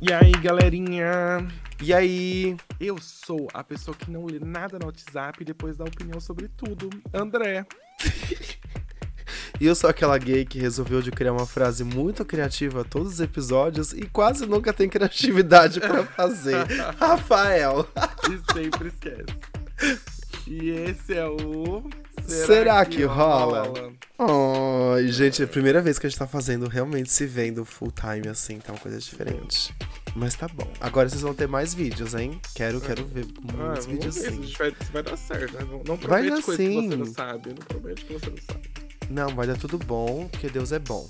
E aí, galerinha? E aí? Eu sou a pessoa que não lê nada no WhatsApp e depois dá opinião sobre tudo. André. E eu sou aquela gay que resolveu de criar uma frase muito criativa todos os episódios e quase nunca tem criatividade pra fazer. Rafael. E sempre esquece. E esse é o. Será, Será que, que, rola? rola? Oh, gente, é a primeira vez que a gente tá fazendo realmente se vendo full time assim, tá uma coisa diferente. Mas tá bom. Agora vocês vão ter mais vídeos, hein? Quero, quero ver muitos ah, vídeos sim. Vai, vai dar certo, né? Não promete vai dar coisa sim. que você não sabe. Não promete que você não sabe. Não, vai dar tudo bom, porque Deus é bom.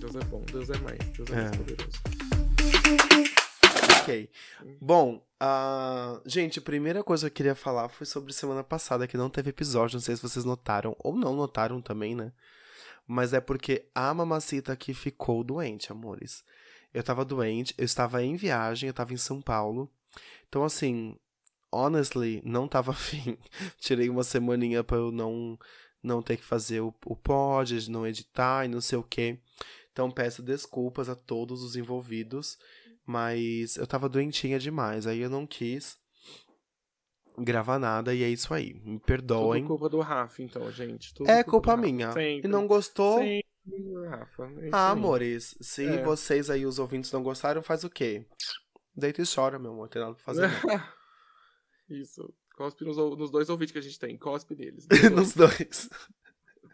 Deus é bom, Deus é mais, Deus é, é. mais poderoso. Ok. Bom, uh, gente, a primeira coisa que eu queria falar foi sobre semana passada, que não teve episódio. Não sei se vocês notaram, ou não notaram também, né? Mas é porque a mamacita aqui ficou doente, amores. Eu tava doente, eu estava em viagem, eu tava em São Paulo. Então, assim, honestly, não tava afim. Tirei uma semaninha pra eu não não ter que fazer o, o pod, não editar e não sei o que. Então peço desculpas a todos os envolvidos, mas eu tava doentinha demais, aí eu não quis gravar nada e é isso aí. Me perdoem. Tudo culpa do Rafa, então, gente. Tudo é culpa, culpa minha. E não gostou? Sempre. Rafa. É ah, amores, se é. vocês aí, os ouvintes, não gostaram, faz o quê? Deita e chora, meu amor, tem nada pra fazer. isso. Cospe nos, nos, dois ouvintes que a gente tem. Cospe neles. nos dois.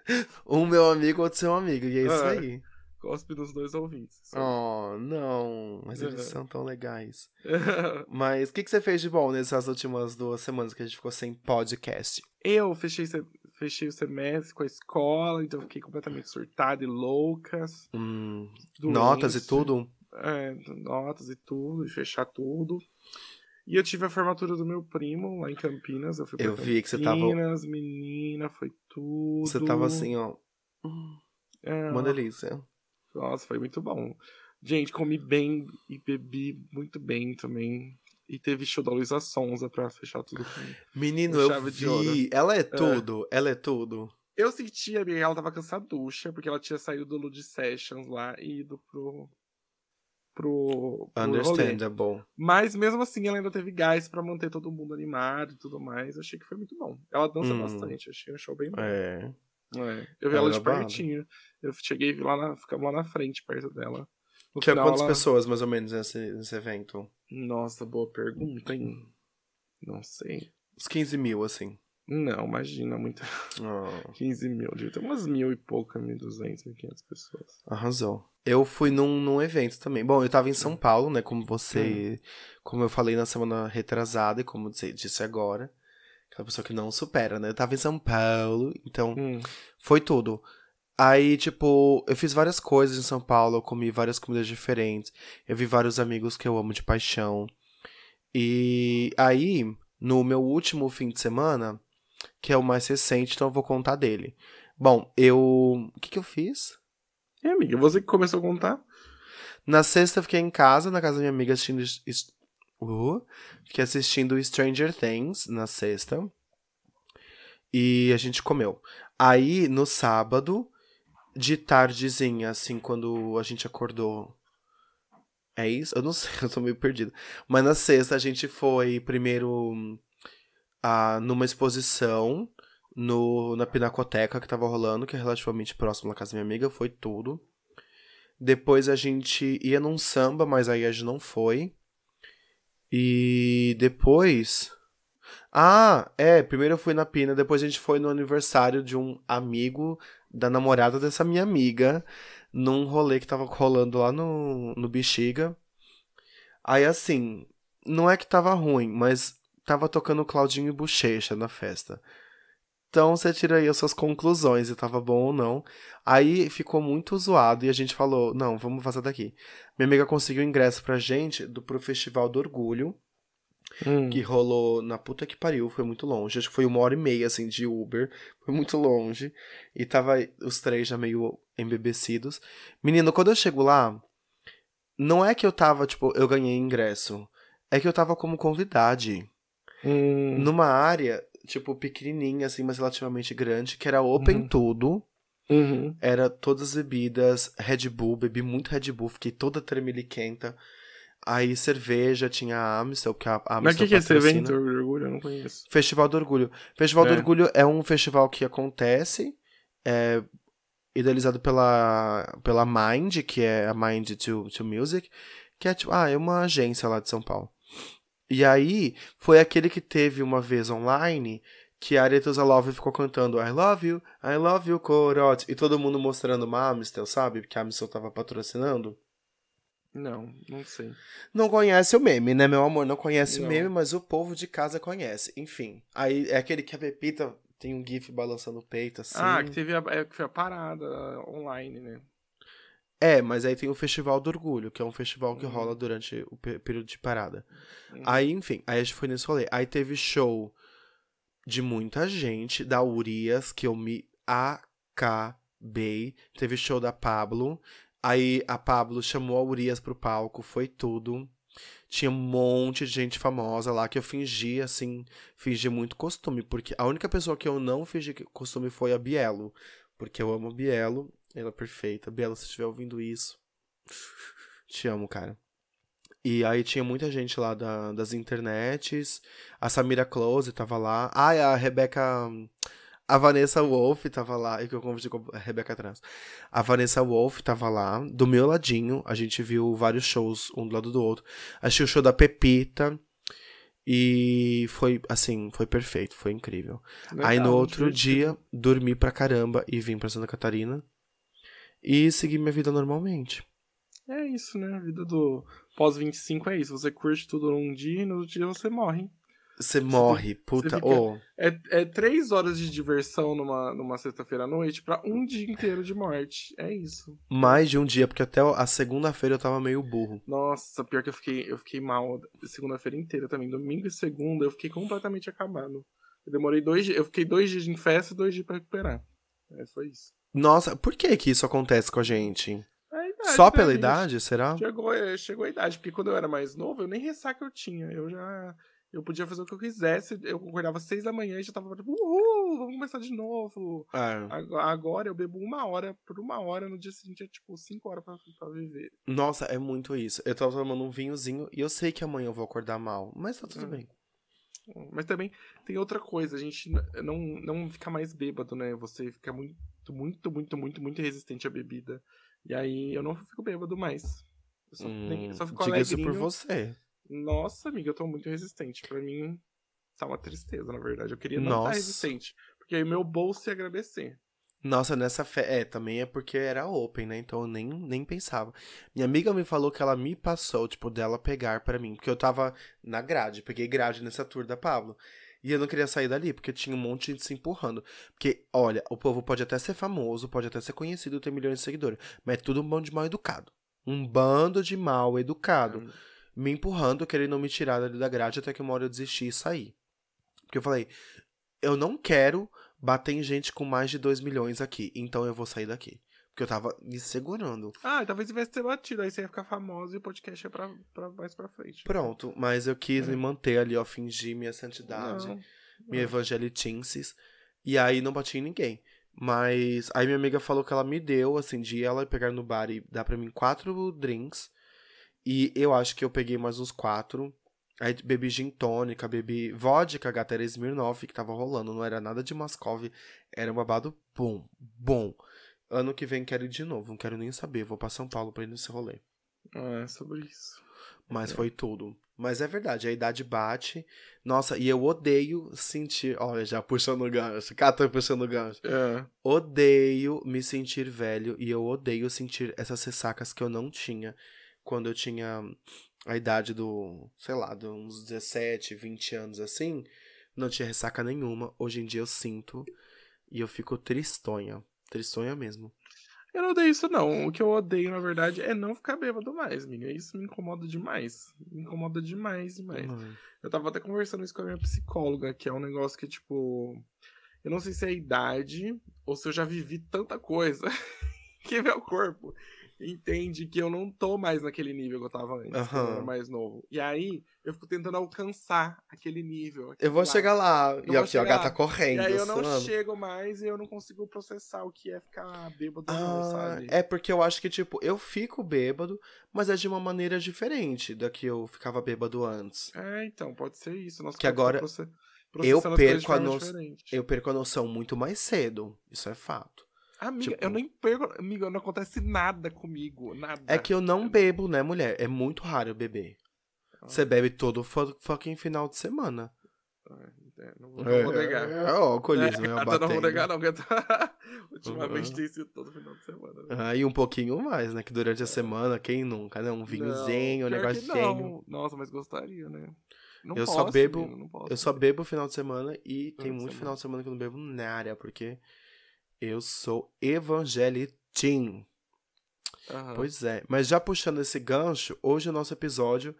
um meu amigo, outro seu amigo. E é isso ah, aí. Cospe nos dois ouvintes. Oh, não. Mas eles são tão legais. Mas o que, que você fez de bom nessas últimas duas semanas que a gente ficou sem podcast? Eu fechei, fechei o semestre com a escola, então fiquei completamente surtada e louca. Hum, notas e tudo? É, notas e tudo, e fechar tudo. E eu tive a formatura do meu primo lá em Campinas. Eu fui pra eu Campinas, vi que você tava. Campinas, menina, foi tudo. Você tava assim, ó. É, uma delícia. Nossa, foi muito bom. Gente, comi bem e bebi muito bem também. E teve show da Luísa Sonza pra fechar tudo com Menino, eu vi. Ela é, é tudo. É. Ela é tudo. Eu senti, a minha, ela tava cansaducha, porque ela tinha saído do Lud Sessions lá e ido pro, pro, pro Understandable. Rolê. Mas mesmo assim ela ainda teve gás para manter todo mundo animado e tudo mais. Achei que foi muito bom. Ela dança hum. bastante, achei um show bem bom. É. é. Eu vi ela, ela de pertinho. Eu cheguei lá na, ficamos lá na frente, perto dela. No Tinha final, quantas ela... pessoas, mais ou menos, nesse, nesse evento? Nossa, boa pergunta, hein? Não sei. Uns 15 mil, assim. Não, imagina, muita. Oh. 15 mil, devia ter umas mil e pouca, 1.200, 1.500 pessoas. Arrasou. Eu fui num, num evento também. Bom, eu tava em São hum. Paulo, né? Como você. Hum. Como eu falei na semana retrasada e como disse agora. Aquela pessoa que não supera, né? Eu tava em São Paulo, então hum. foi tudo. Aí, tipo, eu fiz várias coisas em São Paulo, eu comi várias comidas diferentes. Eu vi vários amigos que eu amo de paixão. E aí, no meu último fim de semana, que é o mais recente, então eu vou contar dele. Bom, eu. O que, que eu fiz? É, amiga, você que começou a contar. Na sexta eu fiquei em casa, na casa da minha amiga, assistindo. Fiquei assistindo Stranger Things na sexta. E a gente comeu. Aí, no sábado, de tardezinha, assim, quando a gente acordou. É isso? Eu não sei, eu tô meio perdido. Mas na sexta a gente foi primeiro uh, numa exposição no, na Pinacoteca que tava rolando, que é relativamente próximo da casa da minha amiga, foi tudo. Depois a gente ia num samba, mas aí a gente não foi. E depois. Ah, é, primeiro eu fui na Pina, depois a gente foi no aniversário de um amigo da namorada dessa minha amiga, num rolê que tava rolando lá no, no Bexiga. Aí assim, não é que tava ruim, mas tava tocando Claudinho e Bochecha na festa. Então você tira aí as suas conclusões, se tava bom ou não. Aí ficou muito zoado e a gente falou: não, vamos vazar daqui. Minha amiga conseguiu ingresso pra gente do, pro Festival do Orgulho, hum. que rolou na puta que pariu, foi muito longe. Acho que foi uma hora e meia, assim, de Uber. Foi muito longe. E tava os três já meio embebecidos. Menino, quando eu chego lá, não é que eu tava, tipo, eu ganhei ingresso. É que eu tava como convidade. Hum. Numa área tipo, pequenininha, assim, mas relativamente grande, que era open uhum. tudo. Uhum. Era todas as bebidas, Red Bull, bebi muito Red Bull, fiquei toda tremeliquenta. Aí cerveja, tinha a Amstel, que a Amstel Mas o que, que é esse evento do orgulho? Eu não conheço. Festival do Orgulho. Festival do É. Orgulho é um festival que acontece, é idealizado pela, pela Mind, que é a Mind to, to Music, que é tipo, ah, é uma agência lá de São Paulo. E aí, foi aquele que teve uma vez online que a Arethusa Love ficou cantando I love you, I love you, Corote, e todo mundo mostrando uma Amstel, sabe? Porque a Amstel tava patrocinando. Não, não sei. Não conhece o meme, né, meu amor? Não conhece Não. o meme, mas o povo de casa conhece. Enfim, aí é aquele que a Pepita tem um gif balançando o peito, assim. Ah, que teve a, é, que foi a parada online, né? É, mas aí tem o Festival do Orgulho, que é um festival que Uhum. rola durante o pe- período de parada. Uhum. Aí, enfim, aí a gente foi nesse rolê. Aí teve show de muita gente, da Urias, que eu me acabei. Teve show da Pablo. Aí a Pablo chamou a Urias pro palco, foi tudo. Tinha um monte de gente famosa lá que eu fingi, assim, fingi muito costume. Porque a única pessoa que eu não fingi costume foi a Bielo. Porque eu amo a Bielo, ela é perfeita. Bielo, se estiver ouvindo isso, te amo, cara. E aí tinha muita gente lá da- das internets. A Samira Close tava lá. Ah, e a Rebeca. A Vanessa Wolf tava lá. E que eu convidei com a Rebeca Trans. A Vanessa Wolf tava lá. Do meu ladinho. A gente viu vários shows, um do lado do outro. Achei o show da Pepita. E foi, assim, foi perfeito. Foi incrível. aí no outro dia, dormi pra caramba e vim pra Santa Catarina. E segui minha vida normalmente. É isso, né? A vida do pós-25 é isso. Você curte tudo num dia e no outro dia você morre. Você morre, puta. fica- Ô, É, é três horas de diversão numa, numa sexta-feira à noite pra um dia inteiro de morte. É isso. mais de um dia, porque até a segunda-feira eu tava meio burro. Nossa, pior que eu fiquei, eu fiquei mal segunda-feira inteira também. Domingo e segunda eu fiquei completamente acabado. Eu demorei dois dias. Eu fiquei dois dias em festa e dois dias pra recuperar. É, foi isso. Nossa, por que que isso acontece com a gente? É a idade, Só né, pela gente? idade, será? Chegou, é, chegou a idade, porque quando eu era mais novo, eu nem ressaca eu tinha. Eu já. Eu podia fazer o que eu quisesse. Eu acordava às seis da manhã e já tava tipo, uhul, vamos começar de novo. É. Ago- Agora eu bebo uma hora por uma hora, no dia seguinte é tipo cinco horas pra, pra viver. Nossa, é muito isso. Eu tava tomando um vinhozinho e eu sei que amanhã eu vou acordar mal, mas tá tudo Hum. bem. Mas também tem outra coisa, a gente não, não fica mais bêbado, né? Você fica muito, muito, muito, muito, muito resistente à bebida. E aí eu não fico bêbado mais. Eu só, nem- Hum, só fico diga isso alegrinho. por você. Nossa, amiga, eu tô muito resistente. Pra mim, tá uma tristeza, na verdade. Eu queria não estar Nossa. resistente. Porque aí meu bolso ia agradecer. Nossa, nessa festa. É, também é porque era open, né? Então eu nem, nem pensava. Minha amiga me falou que ela me passou, tipo, dela pegar pra mim. Porque eu tava na grade, peguei grade nessa tour da Pablo. E eu não queria sair dali, porque tinha um monte de gente se empurrando. Porque, olha, o povo pode até ser famoso, pode até ser conhecido, ter milhões de seguidores. Mas é tudo um bando de mal educado. Um bando de mal educado. Me empurrando, querendo me tirar dali da grade, até que uma hora eu desisti e saí. Porque eu falei, eu não quero bater em gente com mais de 2 milhões aqui, então eu vou sair daqui. Porque eu tava me segurando. Ah, talvez tivesse ter batido. Aí você ia ficar famoso e o podcast ia pra, pra mais pra frente. Pronto, mas eu quis É. me manter ali, ó, fingir minha santidade, Não, minha evangelitinsis. E aí não bati em ninguém. Mas aí minha amiga falou que ela me deu, assim, de ela pegar no bar e dar pra mim quatro drinks. E eu acho que eu peguei mais uns quatro. Aí bebi gin tônica, bebi vodka, gata, era Smirnoff, que tava rolando. Não era nada de Mascov, era um babado bom, bom. Ano que vem quero ir de novo, não quero nem saber. Vou pra São Paulo pra ir nesse rolê. É, sobre isso. Mas É. foi tudo. Mas é verdade, a idade bate. Nossa, e eu odeio sentir. Olha, já puxando o gancho. Cata puxando o gancho. É. Odeio me sentir velho e eu odeio sentir essas ressacas que eu não tinha quando eu tinha a idade do, sei lá, de uns 17, 20 anos assim. Não tinha ressaca nenhuma. Hoje em dia eu sinto e eu fico tristonha. Tristonha mesmo. Eu não odeio isso, não. O que eu odeio, na verdade, é não ficar bêbado mais, amiga. Isso me incomoda demais. Me incomoda demais, demais. Ai. Eu tava até conversando isso com a minha psicóloga, que é um negócio que, tipo. Eu não sei se é a idade ou se eu já vivi tanta coisa que meu corpo entende que eu não tô mais naquele nível que eu tava antes, quando eu era mais novo. E aí, eu fico tentando alcançar aquele nível. Eu vou aquele chegar lá. Eu E aqui, a gata E correndo. aí eu não suando. chego mais e eu não consigo processar o que é ficar bêbado, não, Ah, sabe? é porque eu acho que, tipo, eu fico bêbado, mas é de uma maneira diferente da que eu ficava bêbado antes. É, então, pode ser isso. Nosso Que agora eu perco a no- diferente. Eu perco a noção muito mais cedo. Isso é fato. Amiga, tipo- eu nem perco. Amiga, não acontece nada comigo. Nada. É que eu não bebo, né, mulher? É muito raro eu beber. Ah. Você bebe todo fu- fucking final de semana. É, não, vou, não vou negar. É, ó, o alcoolismo, É, eu não vou negar, não, gata. Ultimamente Uhum. tem sido todo final de semana. né? Ah, e um pouquinho mais, né? Que durante a semana, quem nunca, né? Um vinhozinho, um Não, negocinho. Nossa, mas gostaria, né? Não Eu posso, só bebo- menino, não posso. Eu só bebo final de semana e tem muito semana. final de semana que eu não bebo nada, porque eu sou evangelitim. Aham. Pois é. Mas já puxando esse gancho, hoje o nosso episódio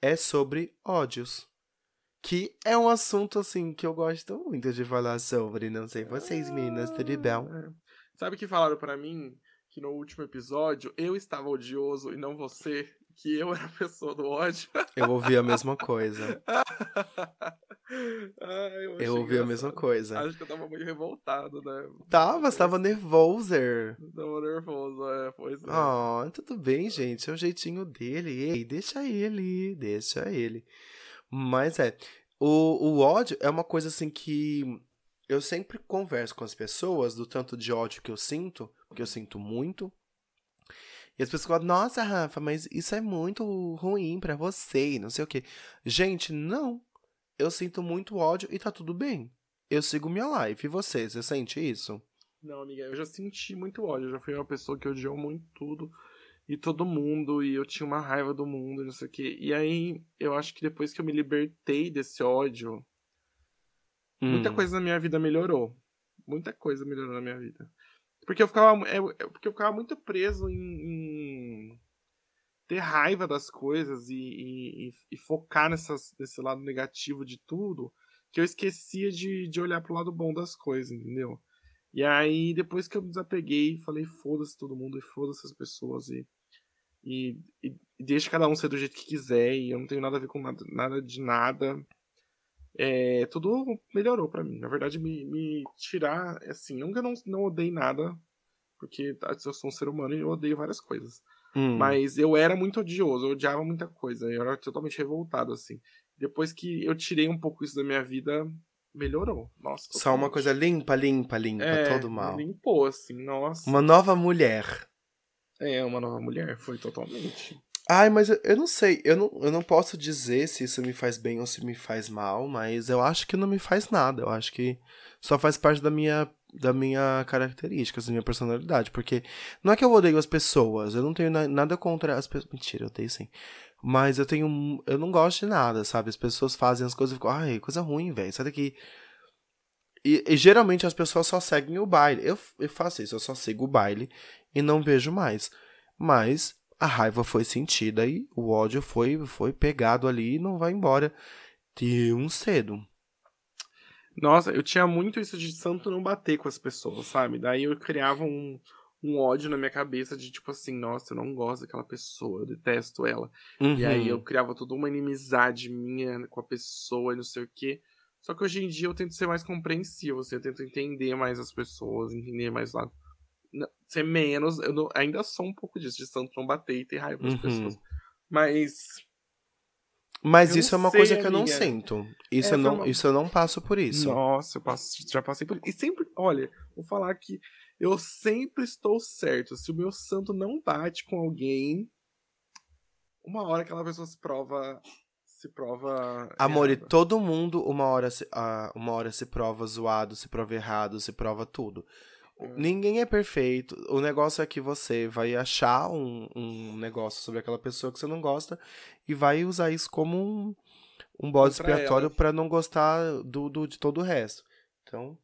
é sobre ódios. Que é um assunto, assim, que eu gosto muito de falar sobre. Não sei vocês, meninas, tudo bem? É. Sabe que falaram pra mim que no último episódio eu estava odioso e não você? Que eu era a pessoa do ódio? Eu ouvi a mesma coisa. Ai, eu Eu ouvi a mesma coisa. Acho que eu tava meio revoltado, né? Tava, você tava nervoser. Tava nervoso, é, pois é. Ah, tudo bem, gente. É o jeitinho dele. Ei, deixa ele, deixa ele. Mas é, o, o ódio é uma coisa assim que eu sempre converso com as pessoas do tanto de ódio que eu sinto, porque eu sinto muito. E as pessoas falam, nossa, Rafa, mas isso é muito ruim pra você, e não sei o quê. Gente, não. Eu sinto muito ódio e tá tudo bem. Eu sigo minha life. E você, você sente isso? Não, amiga, eu já senti muito ódio. Eu já fui uma pessoa que odiou muito tudo e todo mundo. E eu tinha uma raiva do mundo e não sei o quê. E aí, eu acho que depois que eu me libertei desse ódio, muita Hum. coisa na minha vida melhorou. Muita coisa melhorou na minha vida. Porque eu ficava, é, é, porque eu ficava muito preso em, em ter raiva das coisas e, e, e- focar nessas, nesse lado negativo de tudo, que eu esquecia de, de olhar pro lado bom das coisas, entendeu? E aí, depois que eu me desapeguei, falei, foda-se todo mundo e foda-se as pessoas e, e, e, e deixa cada um ser do jeito que quiser e eu não tenho nada a ver com nada, nada de nada. É, tudo melhorou pra mim. Na verdade, me, me tirar, assim, não que eu não, não odeie nada, porque tá, eu sou um ser humano e eu odeio várias coisas. Hum. Mas eu era muito odioso, eu odiava muita coisa, eu era totalmente revoltado, assim. Depois que eu tirei um pouco isso da minha vida, melhorou. Nossa. Só uma coisa limpa, limpa, limpa, é, todo mal. Limpou, assim, nossa. Uma nova mulher. É, uma nova mulher, foi totalmente. Ai, mas eu, eu não sei, eu não, eu não posso dizer se isso me faz bem ou se me faz mal, mas eu acho que não me faz nada. Eu acho que só faz parte da minha, da minha característica, da minha personalidade. Porque não é que eu odeio as pessoas, eu não tenho na- nada contra as pessoas. Mentira, eu tenho sim. Mas eu tenho. Eu não gosto de nada, sabe? As pessoas fazem as coisas e ficam, ai, coisa ruim, velho, sai daqui. E, e geralmente as pessoas só seguem o baile. Eu, eu faço isso, eu só sigo o baile e não vejo mais. Mas a raiva foi sentida e o ódio foi, foi pegado ali e não vai embora tão cedo. Nossa, eu tinha muito isso de santo não bater com as pessoas, sabe? Daí eu criava um, um ódio na minha cabeça de tipo assim, nossa, eu não gosto daquela pessoa, eu detesto ela. E aí Uhum. eu criava toda uma inimizade minha com a pessoa e não sei o quê. Só que hoje em dia eu tento ser mais compreensivo, assim, eu tento entender mais as pessoas, entender mais lá. Não- Ser menos, eu não- ainda sou um pouco disso, de santo não bater e ter raiva das Uhum. pessoas. Mas Mas isso é uma sei, coisa que eu não amiga. sinto. Isso, É, eu não, uma- isso eu não passo por isso. Nossa, eu passo- já passei por E sempre, olha, vou falar que eu sempre estou certo. Se o meu santo não bate com alguém, uma hora aquela pessoa se prova. Se prova. Amor, e errada. todo mundo uma hora, se, ah, uma hora se prova zoado, se prova errado, se prova tudo. É. Ninguém é perfeito. O negócio é que você vai achar um, um negócio sobre aquela pessoa que você não gosta e vai usar isso como um, um bode expiatório ela. pra não gostar do, do, de todo o resto. Então,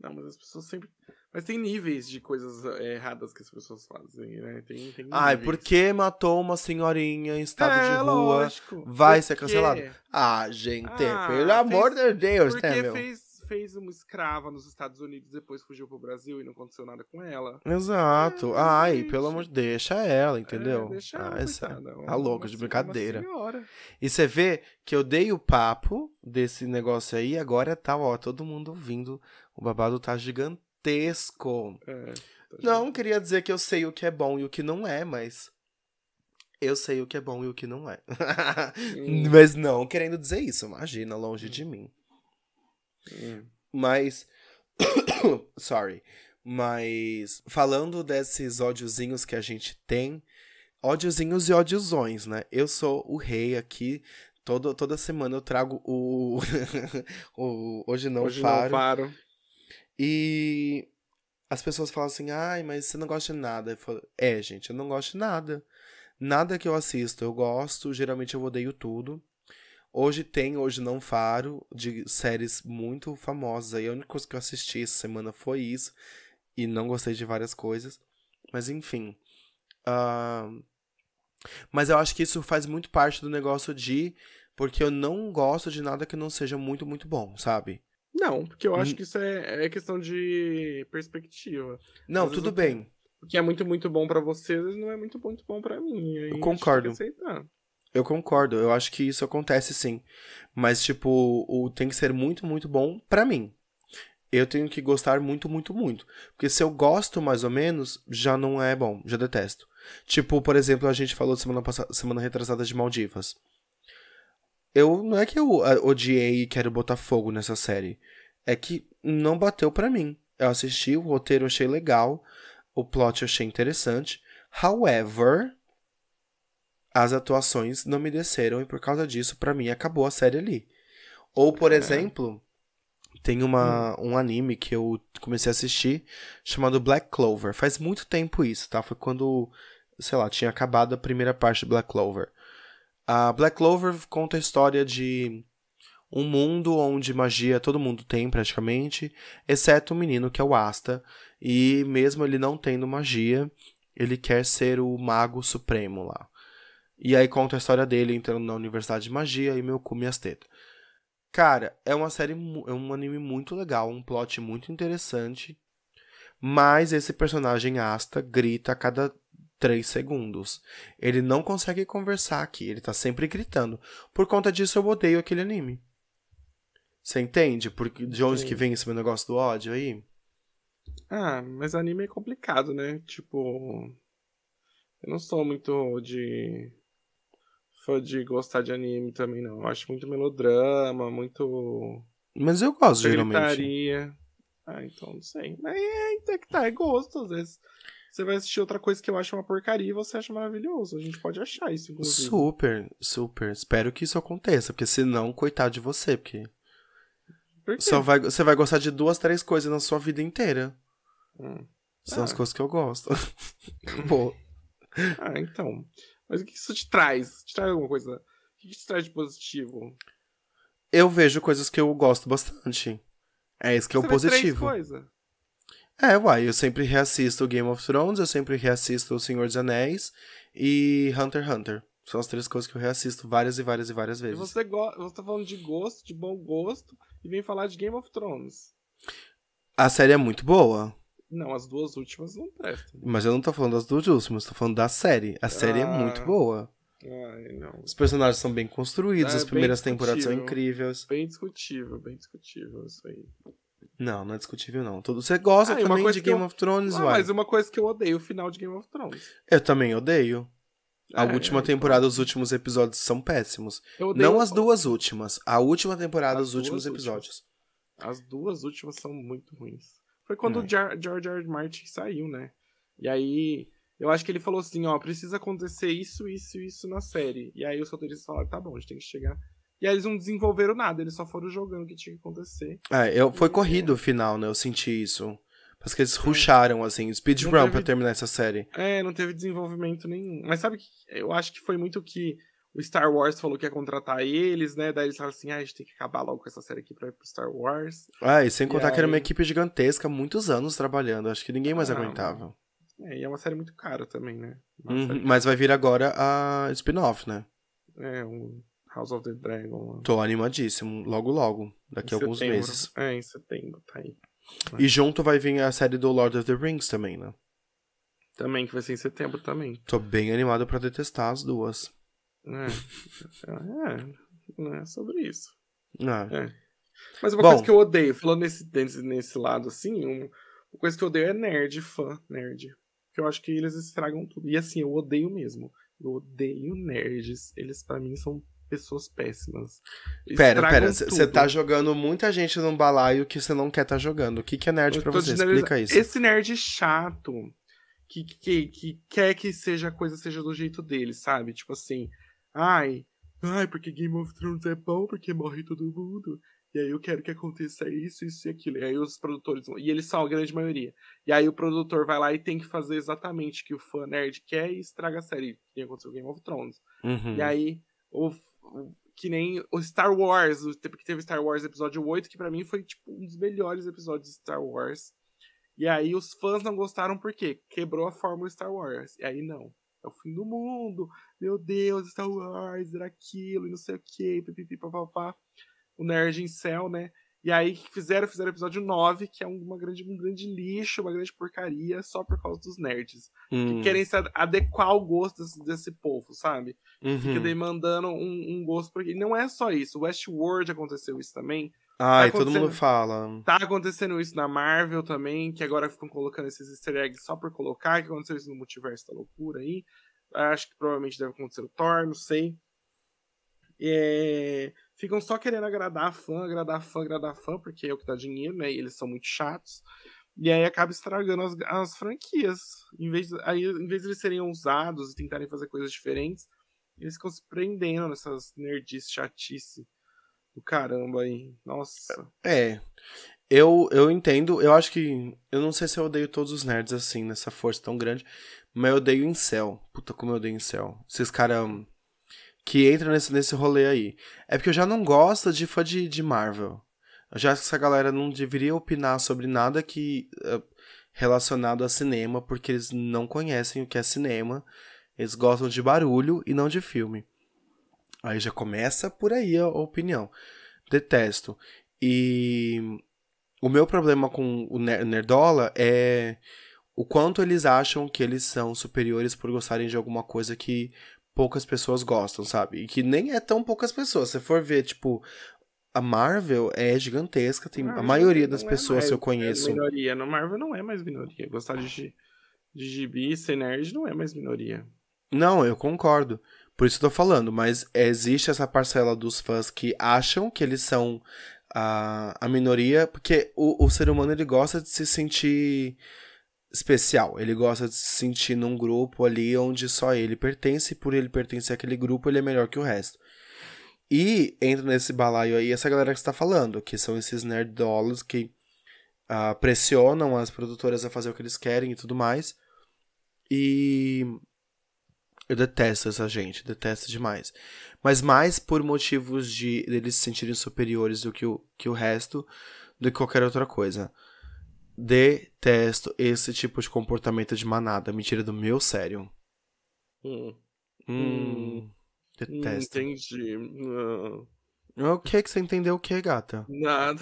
Não, mas as pessoas sempre. Mas tem níveis de coisas é, erradas que as pessoas fazem, né? Tem, tem ai, níveis. por que matou uma senhorinha em estado é, de rua? lógico. vai ser cancelado. Ah, gente, Ah, pelo amor fez- de Deus, Porque né, meu? fez, fez uma escrava nos Estados Unidos, depois fugiu pro Brasil e não aconteceu nada com ela. Exato. É, Ai, gente. pelo amor de deixa ela, entendeu? É, deixa ela, ah, essa- coitada. tá louca, de brincadeira. E você vê que eu dei o papo desse negócio aí, agora tá, ó, todo mundo ouvindo. O babado tá gigantesco. É, tá Não queria dizer que eu sei o que é bom e o que não é, mas. Eu sei o que é bom e o que não é. Hum. mas não querendo dizer isso, imagina, longe de mim. Mas. Sorry. Mas. Falando desses ódiozinhos que a gente tem. Ódiozinhos e ódiozões, né? Eu sou o rei aqui. Todo, toda semana eu trago o. o Hoje não Hoje faro. não paro. E as pessoas falam assim, ai, mas você não gosta de nada. Eu falo, é, gente, eu não gosto de nada. Nada que eu assisto, eu gosto, geralmente eu odeio tudo. Hoje tem, hoje não faro, de séries muito famosas aí. A única coisa que eu assisti essa semana foi isso. E não gostei de várias coisas. Mas enfim. Ahn, Mas eu acho que isso faz muito parte do negócio de. Porque eu não gosto de nada que não seja muito, muito bom, sabe? Não, porque eu acho Hum. que isso é, é questão de perspectiva. Não, tudo eu bem. O que é muito, muito bom pra você, às vezes não é muito, muito bom pra mim. gente concordo. aceitar. Eu concordo, eu acho que isso acontece sim. Mas, tipo, o tem que ser muito, muito bom pra mim. Eu tenho que gostar muito, muito, muito. Porque se eu gosto mais ou menos, já não é bom, já detesto. Tipo, por exemplo, a gente falou semana passada, semana retrasada de Maldivas. Eu não é que eu ah, odiei e quero botar fogo nessa série. É que não bateu pra mim. Eu assisti, o roteiro eu achei legal, o plot eu achei interessante. However, as atuações não me desceram e por causa disso, pra mim, acabou a série ali. Ou, por É. exemplo, tem uma, um anime que eu comecei a assistir chamado Black Clover. Faz muito tempo isso, tá? Foi quando, sei lá, tinha acabado a primeira parte de Black Clover. A Black Clover conta a história de um mundo onde magia todo mundo tem praticamente, exceto o menino que é o Asta, e mesmo ele não tendo magia, ele quer ser o mago supremo lá. E aí conta a história dele entrando na Universidade de Magia e meu cu minhas tetas. Cara, é uma série, é um anime muito legal, um plot muito interessante. Mas esse personagem Asta grita a cada três segundos. Ele não consegue conversar aqui, ele tá sempre gritando. Por conta disso eu odeio aquele anime. Você entende? Porque de onde Sim. que vem esse meu negócio do ódio aí? Ah, mas anime é complicado, né? Tipo. Eu não sou muito de. Fã de gostar de anime também, não. Eu acho muito melodrama, muito. Mas eu gosto, geralmente. gritaria. Ah, então não sei. Mas é, então é que tá, é gosto. Às vezes você vai assistir outra coisa que eu acho uma porcaria e você acha maravilhoso. A gente pode achar isso, inclusive. Super, super. Espero que isso aconteça, porque senão, coitado de você, porque Por quê? só vai, você vai gostar de duas, três coisas na sua vida inteira. Hum. São Ah. as coisas que eu gosto. Pô, Ah, então. Mas o que isso te traz? Te traz alguma coisa? O que te traz de positivo? eu vejo coisas que eu gosto bastante. É isso que é o Você vê três positivo. É, uai, eu sempre reassisto Game of Thrones, eu sempre reassisto O Senhor dos Anéis e Hunter x Hunter. São as três coisas que eu reassisto várias e várias e várias E vezes. você, go... você tá falando de gosto, de bom gosto, e vem falar de Game of Thrones. A série é muito boa, Não, as duas últimas não prestam. mas eu não tô falando das duas últimas, tô falando da série. A série é Ah. muito boa. Ai, não. Os personagens são bem construídos, É, as primeiras temporadas são incríveis. Bem discutível, bem discutível isso aí. Não, não é discutível, não. Tudo... Você gosta Ah, uma também coisa de Game eu- of Thrones, Ah, uai. mas uma coisa que eu odeio, o final de Game of Thrones. Eu também odeio. A É, última é, temporada, os últimos episódios são péssimos. Não as duas últimas. A última temporada, As os últimos duas episódios. As duas últimas são muito ruins. Foi quando É. o George R. Martin saiu, né? E aí, eu acho que ele falou assim, ó, precisa acontecer isso, isso e isso na série. E aí os roteiristas falaram, tá bom, a gente tem que chegar. E aí eles não desenvolveram nada, eles só foram jogando o que tinha que acontecer. É, eu, foi E- corrido o final, né? Eu senti isso. Parece que eles rusharam, assim, speedrun teve- pra terminar essa série. É, não teve desenvolvimento nenhum. Mas sabe que eu acho que foi muito que o Star Wars falou que ia contratar eles, né? Daí eles falaram assim, ah, a gente tem que acabar logo com essa série aqui pra ir pro Star Wars. Ah, e sem E contar que era uma aí- equipe gigantesca, muitos anos trabalhando. Acho que ninguém mais Ah, aguentava. É, e é uma série muito cara também, né? Uhum, Mas vai vir agora a spin-off, né? É, um House of the Dragon. Tô animadíssimo. Logo, logo. Daqui a alguns setembro. meses. É, em setembro, tá aí. E junto vai vir a série do Lord of the Rings também, né? Também, que vai ser em setembro também. Tô bem animado pra detestar as duas. É, é não é sobre isso. Ah, É. Mas uma Bom. coisa que eu odeio, falando nesse, nesse, nesse lado assim, um- uma coisa que eu odeio é nerd, fã, nerd. Porque eu acho que eles estragam tudo. E assim, eu odeio mesmo. Eu odeio nerds. Eles, pra mim, são pessoas péssimas. Pera, Estragam pera, você tudo. tá jogando muita gente num balaio que você não quer tá jogando. O que, que é nerd tô você? generalizando. Explica isso. Esse nerd chato que, que, que quer que seja a coisa seja do jeito dele, sabe? Tipo assim, ai, ai, porque Game of Thrones é bom, porque morre todo mundo. E aí eu quero que aconteça isso, isso e aquilo. E aí os produtores vão. E eles são a grande maioria. E aí o produtor vai lá e tem que fazer exatamente o que o fã nerd quer e estraga a série. Que aconteceu com Game of Thrones. Uhum. E aí, o, o- que nem o Star Wars, o tempo que teve Star Wars episódio 8, que pra mim foi tipo um dos melhores episódios de Star Wars. E aí os fãs não gostaram porque quebrou a fórmula Star Wars. E aí não. É o fim do mundo. Meu Deus, Star Wars era aquilo e não sei o que, pipipi, papapá. O Nerd em Cell, né? E aí fizeram, fizeram o episódio 9, que é uma grande, um grande lixo, uma grande porcaria, só por causa dos nerds. Hum. Que querem se ad- adequar ao gosto desse, desse povo, sabe? fica Uhum. demandando um, um gosto. Porque não é só isso. Westworld aconteceu isso também. Ai, tá todo mundo fala. Tá acontecendo isso na Marvel também, que agora ficam colocando esses easter eggs só por colocar, que aconteceu isso no multiverso da loucura aí. Acho que provavelmente deve acontecer no Thor, não sei. É, Ficam só querendo agradar fã, agradar fã, agradar fã, porque é o que dá dinheiro, né? E eles são muito chatos. E aí acaba estragando as, as franquias. Em vez, de, aí, em vez de eles serem ousados e tentarem fazer coisas diferentes, eles ficam se prendendo nessas nerdices chatice do caramba aí. Nossa. É. Eu, eu entendo, eu acho que. Eu não sei se eu odeio todos os nerds assim, nessa força tão grande. Mas eu odeio incel. Puta, como eu odeio incel. Esses caras que entram nesse, nesse rolê aí. É porque eu já não gosto de fã de, de Marvel. Eu já acho que essa galera não deveria opinar sobre nada que. relacionado a cinema, porque eles não conhecem o que é cinema. Eles gostam de barulho e não de filme. Aí já começa por aí a opinião. Detesto. E o meu problema com o Ner- Nerdola é o quanto eles acham que eles são superiores por gostarem de alguma coisa que poucas pessoas gostam, sabe? E que nem é tão poucas pessoas. Se for ver, tipo, a Marvel é gigantesca, tem a maioria das é pessoas mais- que eu É conheço. minoria. No Marvel não é mais minoria. Gostar de, de gibi, ser nerd não é mais minoria. Não, eu concordo. Por isso eu tô falando, mas existe essa parcela dos fãs que acham que eles são a, a minoria, porque o, o ser humano ele gosta de se sentir especial, ele gosta de se sentir num grupo ali onde só ele pertence, e por ele pertencer àquele grupo, ele é melhor que o resto. E entra nesse balaio aí essa galera que está falando, que são esses nerdolas que ah, pressionam as produtoras a fazer o que eles querem e tudo mais. E eu detesto essa gente, detesto demais. Mas mais por motivos de eles se sentirem superiores do que o, que o resto, do que qualquer outra coisa. Detesto esse tipo de comportamento de manada. Me tira do meu sério. Hum, Hum, detesto. entendi. Não, O que que você entendeu o que, gata? nada.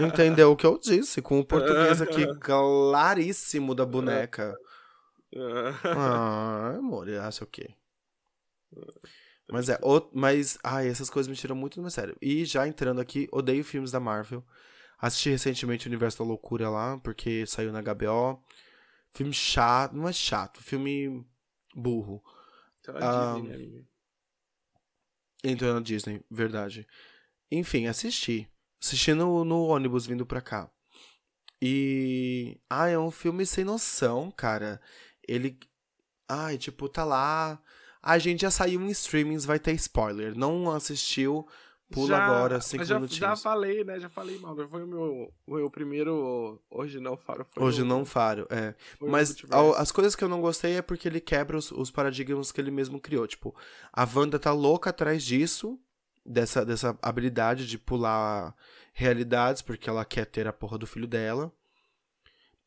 Entendeu o que eu disse, com o português aqui claríssimo da boneca. Ah, amor, acha o quê? Mas é, o- mas, ai, essas coisas me tiram muito do meu sério. E já entrando aqui, odeio filmes da Marvel. Assisti recentemente o Universo da Loucura lá, porque saiu na HBO. Filme chato, não é chato, filme burro. Então, Ah, Disney, né, amiga? Entrou na Disney, verdade. Enfim, assisti. Assisti no, no ônibus vindo pra cá. E. Ah, é um filme sem noção, cara. Ele. Ai, tipo, tá lá. A gente já saiu em streamings, vai ter spoiler. Não assistiu, pula Já- agora, cinco já, minutinhos. já falei, né? Já falei mal. Foi o meu, o meu primeiro. Hoje não faro. Hoje o- não faro, é. Mas multiverso. ao- as coisas que eu não gostei é porque ele quebra os, os paradigmas que ele mesmo criou. Tipo, a Wanda tá louca atrás disso, dessa, dessa habilidade de pular realidades, porque ela quer ter a porra do filho dela.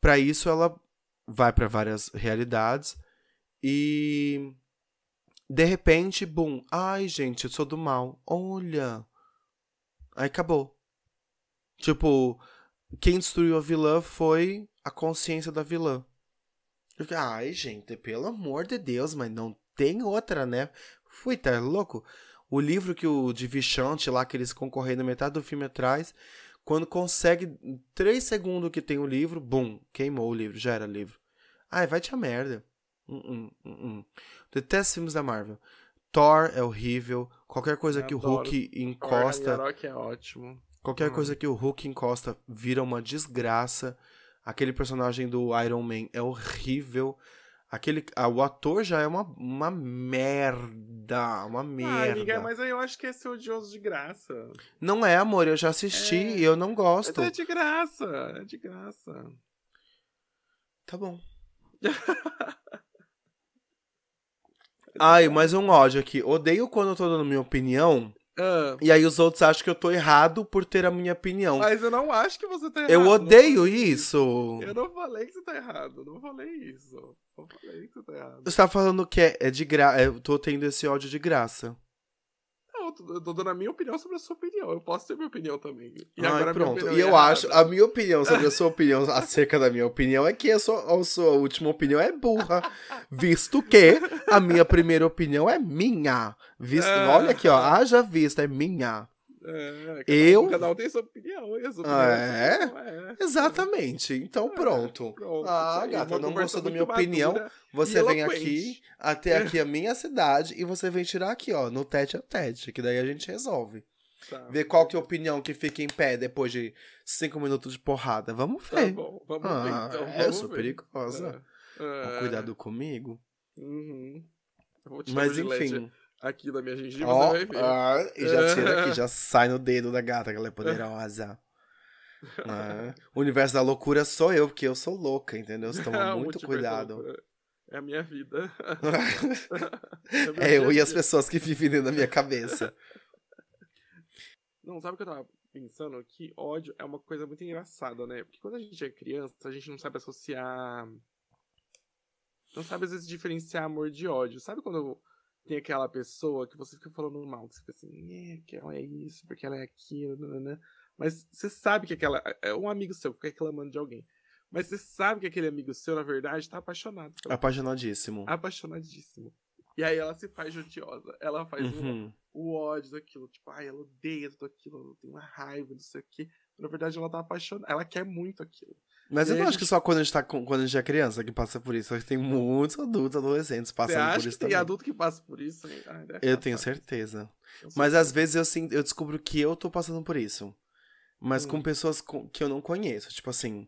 Pra isso, ela vai pra várias realidades e De repente, bum. Ai, gente, eu sou do mal. Olha. Aí acabou. Tipo, quem destruiu a vilã foi a consciência da vilã. Ai, gente, pelo amor de Deus, mas não tem outra, né? Fui, tá louco? O livro que o de Vichante lá, que eles concorreram metade do filme atrás, quando consegue, três segundos que tem o livro, bum, queimou o livro, já era livro. Ai, vai te a merda. Uh, uh, uh, Detesto filmes da Marvel. Thor é horrível. Qualquer coisa Eu que o adoro. Hulk Thor encosta. Ragnarok é ótimo. Qualquer Hum. coisa que o Hulk encosta vira uma desgraça. Aquele personagem do Iron Man é horrível. Aquele, ah, o ator já é uma, uma merda. Uma Ah, merda. amiga, mas aí eu acho que é ser odioso de graça. Não é, amor. Eu já assisti É. e eu não gosto. Mas é de graça, é de graça. Tá bom. Ai, mais um ódio aqui. Odeio quando eu tô dando minha opinião. Ah, E aí os outros acham que eu tô errado por ter a minha opinião. mas eu não acho que você tá errado. eu não odeio falei isso. Eu não falei que você tá errado, não falei isso. Eu falei que você tá errado. Você tá falando que é, é de graça. Eu tô tendo esse ódio de graça. Não, eu tô, dando a minha opinião sobre a sua opinião. Eu posso ter minha opinião também. E Ai, agora pronto. opinião E é eu errada. acho, a minha opinião sobre a sua opinião acerca da minha opinião é que a sua, a sua última opinião é burra. Visto que a minha primeira opinião é minha. Visto, Ah. Olha aqui, ó. Haja vista, é minha. É, cada Eu- Um, cada um tem sua opinião. Ah, é? é. Exatamente. Então pronto. Pronto, Ah, gata, não gostou da minha opinião? Você vem aqui, até aqui a minha cidade, e você vem tirar aqui, ó, no tete a tete, que daí a gente resolve. Tá, Ver qual que é a opinião que fica em pé depois de cinco minutos de porrada. Vamos Tá ver. bom, vamos Ah, ver então. eu vamos sou ver. perigosa. É, é, Cuidado comigo. Uhum. Eu Mas enfim. Aqui da minha gengiva, Ó, você vai ver. ah, e já tira aqui, já sai no dedo da gata, que ela é poderosa. Ah, o universo da loucura sou eu, porque eu sou louca, entendeu? Você toma muito cuidado. É a minha vida. É eu e as pessoas. pessoas que vivem dentro da minha cabeça. Não, sabe o que eu tava pensando? Que ódio é uma coisa muito engraçada, né? Porque quando a gente é criança, a gente não sabe associar. Não sabe às vezes diferenciar amor de ódio. Sabe quando tem aquela pessoa que você fica falando mal, que você fica assim, é, que ela é isso, porque ela é aquilo, né? Mas você sabe que aquela. É um amigo seu fica reclamando de alguém. Mas você sabe que aquele amigo seu, na verdade, tá apaixonado. Apaixonadíssimo. apaixonadíssimo. E aí ela se faz odiosa. Ela faz um- Uhum. o ódio daquilo. Tipo, ai, ela odeia tudo aquilo, ela tem uma raiva, não sei o quê. Na verdade, ela tá apaixonada. Ela quer muito aquilo. Mas eu não acho que só quando a gente tá com, quando a gente é criança que passa por isso. Acho que tem muitos adultos, adolescentes passando acha por que isso tem também. adulto que passa por isso? Ai, deve Eu tenho certeza. Eu Mas às vezes eu, sim, eu descubro que eu tô passando por isso. Mas Hum. com pessoas com- que eu não conheço. Tipo assim,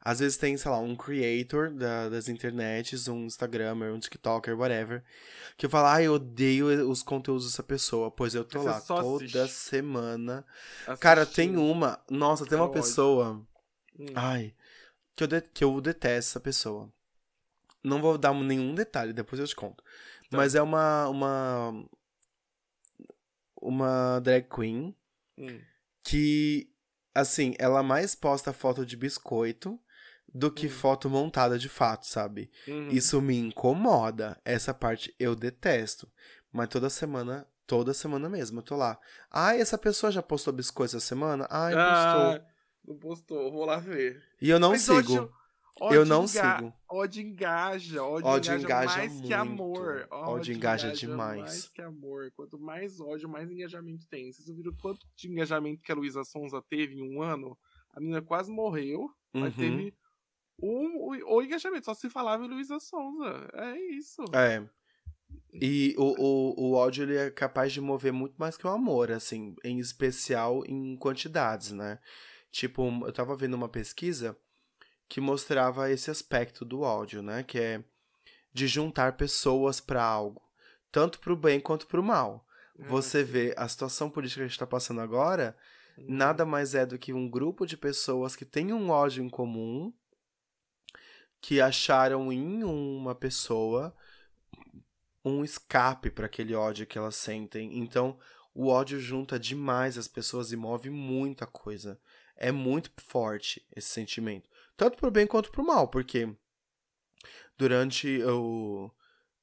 às vezes tem, sei lá, um creator da- das internets, um Instagrammer, um TikToker, whatever. Que eu falo, ah, eu odeio os conteúdos dessa pessoa. Pois eu tô você lá toda assiste. semana. Cara, tem uma. Nossa, tem É uma pessoa. Hum. Ai. Que eu, de- que eu detesto essa pessoa. Não vou dar nenhum detalhe, depois eu te conto. Tá. Mas é uma. Uma. Uma drag queen Hum. que, assim, ela mais posta foto de biscoito do que Hum. foto montada de fato, sabe? Uhum. Isso me incomoda. Essa parte eu detesto. Mas toda semana, toda semana mesmo, eu tô lá. Ai, essa pessoa já postou biscoito essa semana? Ai, Ah, postou. Não postou, vou lá ver. E eu não Mas sigo. ódio- ódio eu não enga- sigo. Ódio engaja, ódio, Ódio engaja, engaja mais que muito. amor. Ódio engaja demais. Mais que amor. Quanto mais ódio, mais engajamento tem. Vocês viram quanto de engajamento que a Luísa Sonza teve em um ano? A menina quase morreu, mas Uhum. teve um, o, o engajamento. Só se falava em Luísa Sonza. É isso. É. E o, o, o ódio ele é capaz de mover muito mais que o amor, assim, em especial em quantidades, né? Tipo, eu tava vendo uma pesquisa que mostrava esse aspecto do ódio, né? Que é de juntar pessoas pra algo, tanto pro bem quanto pro mal. É, Você sim. vê a situação política que a gente tá passando agora, Hum. nada mais é do que um grupo de pessoas que têm um ódio em comum, que acharam em uma pessoa um escape para aquele ódio que elas sentem. Então, o ódio junta demais as pessoas e move muita coisa. É muito forte esse sentimento, tanto pro bem quanto pro mal, porque durante o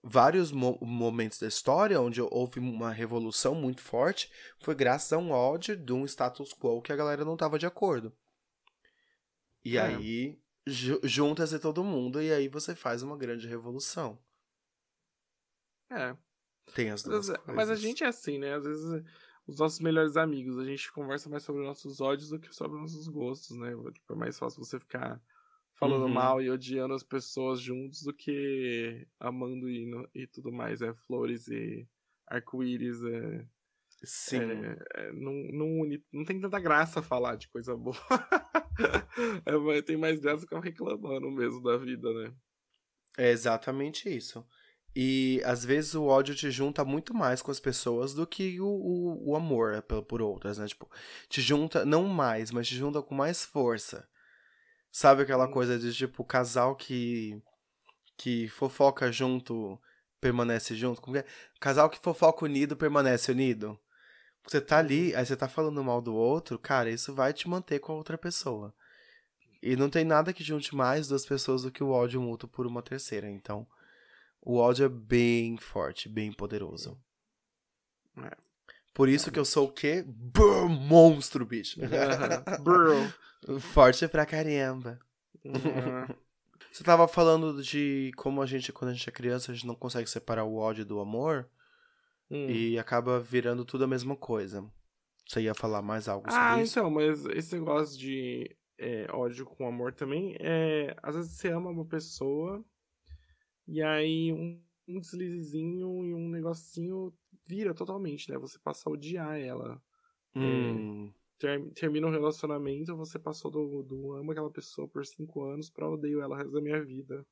vários mo momentos da história onde houve uma revolução muito forte foi graças a um ódio de um status quo que a galera não tava de acordo. E É. aí ju junta-se todo mundo e aí você faz uma grande revolução. É. Tem as duas Mas, coisas. mas a gente é assim, né? Às vezes os nossos melhores amigos, a gente conversa mais sobre nossos ódios do que sobre nossos gostos, né? Tipo, é mais fácil você ficar falando Uhum. mal e odiando as pessoas juntos do que amando e, e tudo mais. É flores e arco-íris. É, Sim. é- é- não, não, não tem tanta graça falar de coisa boa. É, tem mais graça ficar reclamando mesmo da vida, né? É exatamente isso. E às vezes o ódio te junta muito mais com as pessoas do que o, o, o amor é, por, por outras, né? Tipo, te junta, não mais, mas te junta com mais força. Sabe aquela Hum. coisa de tipo, casal que, que fofoca junto, permanece junto? Como é? Casal que fofoca unido, permanece unido. Você tá ali, aí você tá falando mal do outro, cara, isso vai te manter com a outra pessoa. E não tem nada que junte mais duas pessoas do que o ódio mútuo por uma terceira. Então, o ódio é bem forte, bem poderoso. É. Por isso que eu sou o quê? Brr, monstro, bicho. Bro. Forte pra caramba. Uhum. Você tava falando de como a gente, quando a gente é criança, a gente não consegue separar o ódio do amor Hum. e acaba virando tudo a mesma coisa. Você ia falar mais algo sobre Ah, isso? então, mas esse negócio de é, ódio com amor também é. Às vezes você ama uma pessoa e aí um, um deslizezinho e um negocinho vira totalmente, né? Você passa a odiar ela. Hum, Ter- termina um relacionamento, você passou do, do amo aquela pessoa por cinco anos pra odeio ela o resto da minha vida.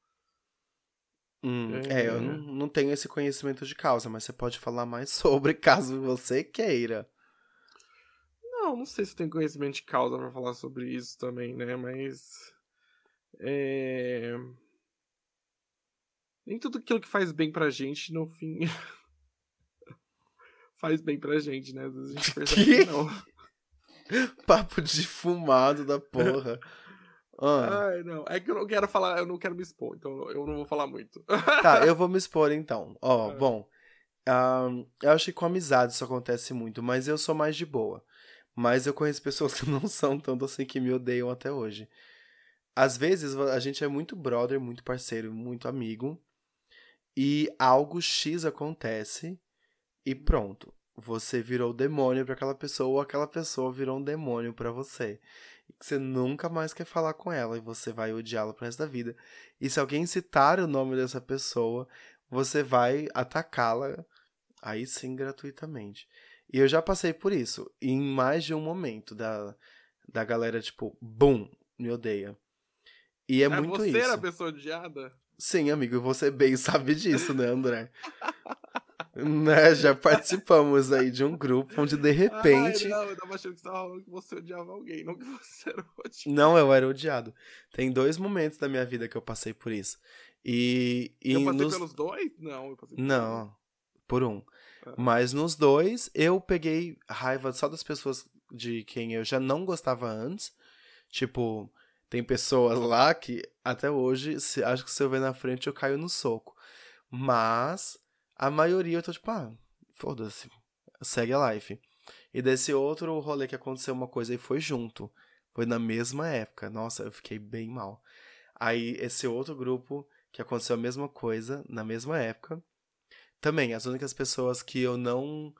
hum. É. É, eu não, não tenho esse conhecimento de causa, mas você pode falar mais sobre caso você queira. Não, não sei se tem conhecimento de causa pra falar sobre isso também, né? Mas. É. Nem tudo aquilo que faz bem pra gente, no fim. faz bem pra gente, né? Às vezes a gente percebe Que? que não. Papo de fumado da porra. Ah, Ai, não. É que eu não quero falar, eu não quero me expor, então eu não vou falar muito. tá, eu vou me expor então. Ó, É. bom. eu acho que com amizade isso acontece muito, mas eu sou mais de boa. Mas eu conheço pessoas que não são tanto assim que me odeiam até hoje. Às vezes a gente é muito brother, muito parceiro, muito amigo. E algo X acontece e pronto. Você virou demônio pra aquela pessoa ou aquela pessoa virou um demônio pra você. E que você nunca mais quer falar com ela e você vai odiá-la pro resto da vida. E se alguém citar o nome dessa pessoa, você vai atacá-la aí sim gratuitamente. E eu já passei por isso em mais de um momento da, da galera tipo, bum, me odeia. E é Ah, muito você isso. era a pessoa odiada? Sim, amigo, você bem sabe disso, né, André? né, já participamos aí de um grupo onde de repente. Ai, não, eu tava achando que você tava falando que você odiava alguém, não que você era odiado. Não, eu era odiado. Tem dois momentos da minha vida que eu passei por isso. E, e Eu passei nos- pelos dois? Não, eu passei Não, por um. Ah. Mas nos dois, eu peguei raiva só das pessoas de quem eu já não gostava antes. Tipo, tem pessoas lá que até hoje, se, acho que se eu ver na frente eu caio no soco. Mas a maioria eu tô tipo, ah, foda-se, segue a life. E desse outro rolê que aconteceu uma coisa e foi junto. Foi na mesma época. Nossa, eu fiquei bem mal. Aí esse outro grupo que aconteceu a mesma coisa na mesma época. Também, as únicas pessoas que eu não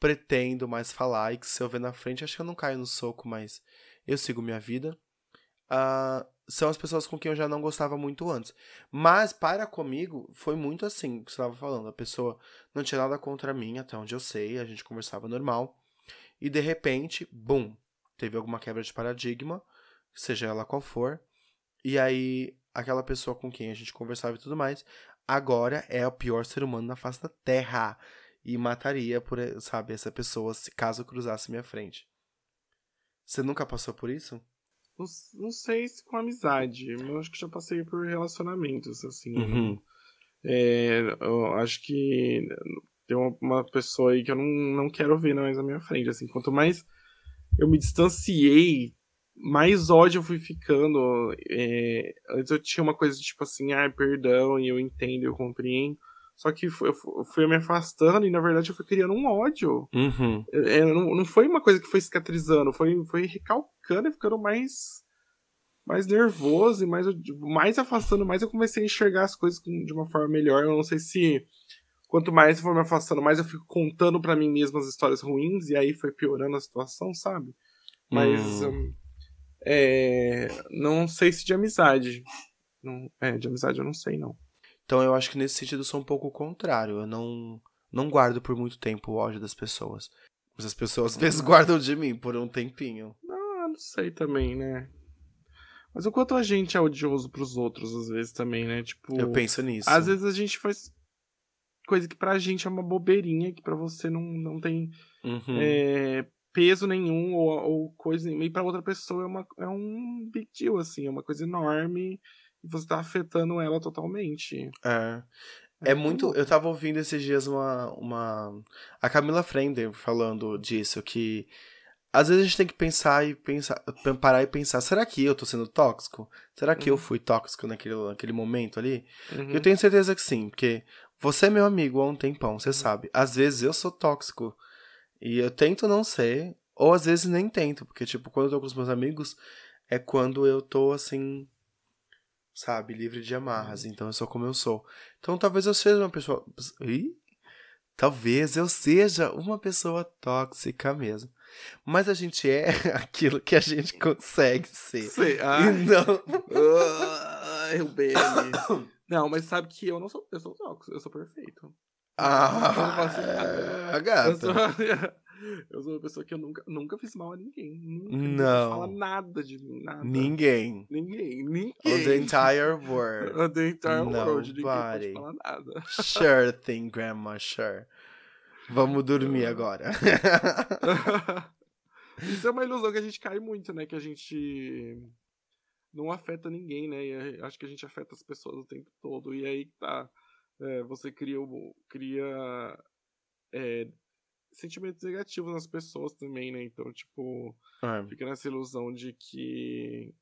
pretendo mais falar e que se eu ver na frente, acho que eu não caio no soco, mas eu sigo minha vida. Ah, são as pessoas com quem eu já não gostava muito antes. Mas para comigo, foi muito assim, que você estava falando. A pessoa não tinha nada contra mim, até onde eu sei, a gente conversava normal. E de repente, bum, teve alguma quebra de paradigma, seja ela qual for. E aí, aquela pessoa com quem a gente conversava e tudo mais, agora é o pior ser humano na face da Terra. E mataria, por, sabe, essa pessoa se caso cruzasse minha frente. Você nunca passou por isso? Não, não sei se com amizade, mas acho que já passei por relacionamentos, assim. Uhum. É, eu acho que tem uma, uma pessoa aí que eu não, não quero ver mais na minha frente, assim. Quanto mais eu me distanciei, mais ódio eu fui ficando. É, antes eu tinha uma coisa tipo assim, ah, perdão, e eu entendo, eu compreendo. Só que eu fui me afastando e, na verdade, eu fui criando um ódio. Uhum. É, não, não foi uma coisa que foi cicatrizando, foi, foi recalcando e ficando mais mais nervoso e mais, mais afastando, mais eu comecei a enxergar as coisas de uma forma melhor. Eu não sei se quanto mais eu for me afastando, mais eu fico contando pra mim mesmo as histórias ruins e aí foi piorando a situação, sabe? Mas Hum. hum, é, não sei se de amizade. Não, é, de amizade eu não sei, não. Então eu acho que nesse sentido eu sou um pouco o contrário. Eu não, não guardo por muito tempo o ódio das pessoas. Mas as pessoas às vezes guardam de mim por um tempinho. Não sei também, né? Mas o quanto a gente é odioso pros outros, às vezes, também, né? Tipo. Eu penso nisso. Às vezes a gente faz coisa que pra gente é uma bobeirinha, que pra você não, não tem Uhum. é, peso nenhum, ou, ou coisa. E pra outra pessoa é, uma, é um big deal, assim, é uma coisa enorme e você tá afetando ela totalmente. É. É muito. Eu tava ouvindo esses dias uma. uma a Camila Frender falando disso, que às vezes a gente tem que pensar e pensar, parar e pensar, será que eu tô sendo tóxico? Será que eu Uhum. fui tóxico naquele, naquele momento ali? Uhum. Eu tenho certeza que sim, porque você é meu amigo há um tempão, Uhum. você sabe. Às vezes eu sou tóxico e eu tento não ser, ou às vezes nem tento, porque, tipo, quando eu tô com os meus amigos, é quando eu tô assim, sabe, livre de amarras. Então eu sou como eu sou. Então talvez eu seja uma pessoa. Ih? Talvez eu seja uma pessoa tóxica mesmo. Mas a gente é aquilo que a gente consegue ser. Sei, ai, não. ai, o BM. Não, mas sabe que eu não sou. Eu sou tóxico, eu sou perfeito. Ah, Eu não faço nada. a Eu gata. sou, eu sou uma pessoa que eu nunca, nunca fiz mal a ninguém. Nunca, Não. Nunca fala nada de mim, nada. Ninguém. Ninguém, ninguém. the entire world. The entire world, ninguém Nobody. pode falar nada. Sure thing, grandma, sure. Vamos dormir agora. Isso é uma ilusão que a gente cai muito, né? Que a gente não afeta ninguém, né? E acho que a gente afeta as pessoas o tempo todo. E aí tá. é, você cria, cria é, sentimentos negativos nas pessoas também, né? Então, tipo, É. fica nessa ilusão de que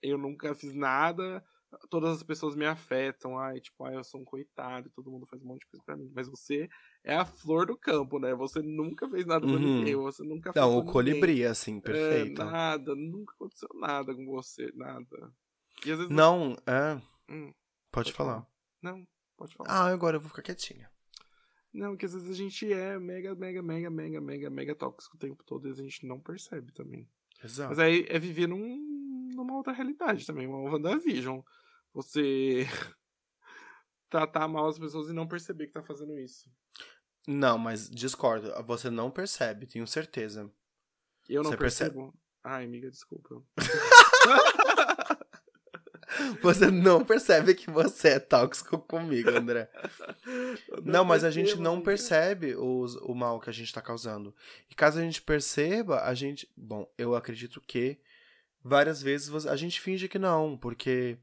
eu nunca fiz nada, todas as pessoas me afetam. Ai, tipo, ai, eu sou um coitado, todo mundo faz um monte de coisa pra mim. Mas você é a flor do campo, né? Você nunca fez nada pra Uhum. ninguém, você nunca Não, o ninguém. colibri, assim, É, perfeito. nada, nunca aconteceu nada com você, nada. E às vezes. Não, é. Hum, Pode falar. Não, pode falar. Ah, agora eu vou ficar quietinha. Não, que às vezes a gente é mega, mega, mega, mega, mega, mega tóxico o tempo todo e a gente não percebe também. Exato. Mas aí é viver num, numa outra realidade também, uma WandaVision. Você tratar mal as pessoas e não perceber que tá fazendo isso. Não, mas discordo. Você não percebe, tenho certeza. Eu não Você percebe? percebo. Ai, amiga, desculpa. Você não percebe que você é tóxico comigo, André. Eu Não, mas a gente não amiga. percebe os, o mal que a gente tá causando. E caso a gente perceba, a gente. Bom, eu acredito que várias vezes a gente finge que não, porque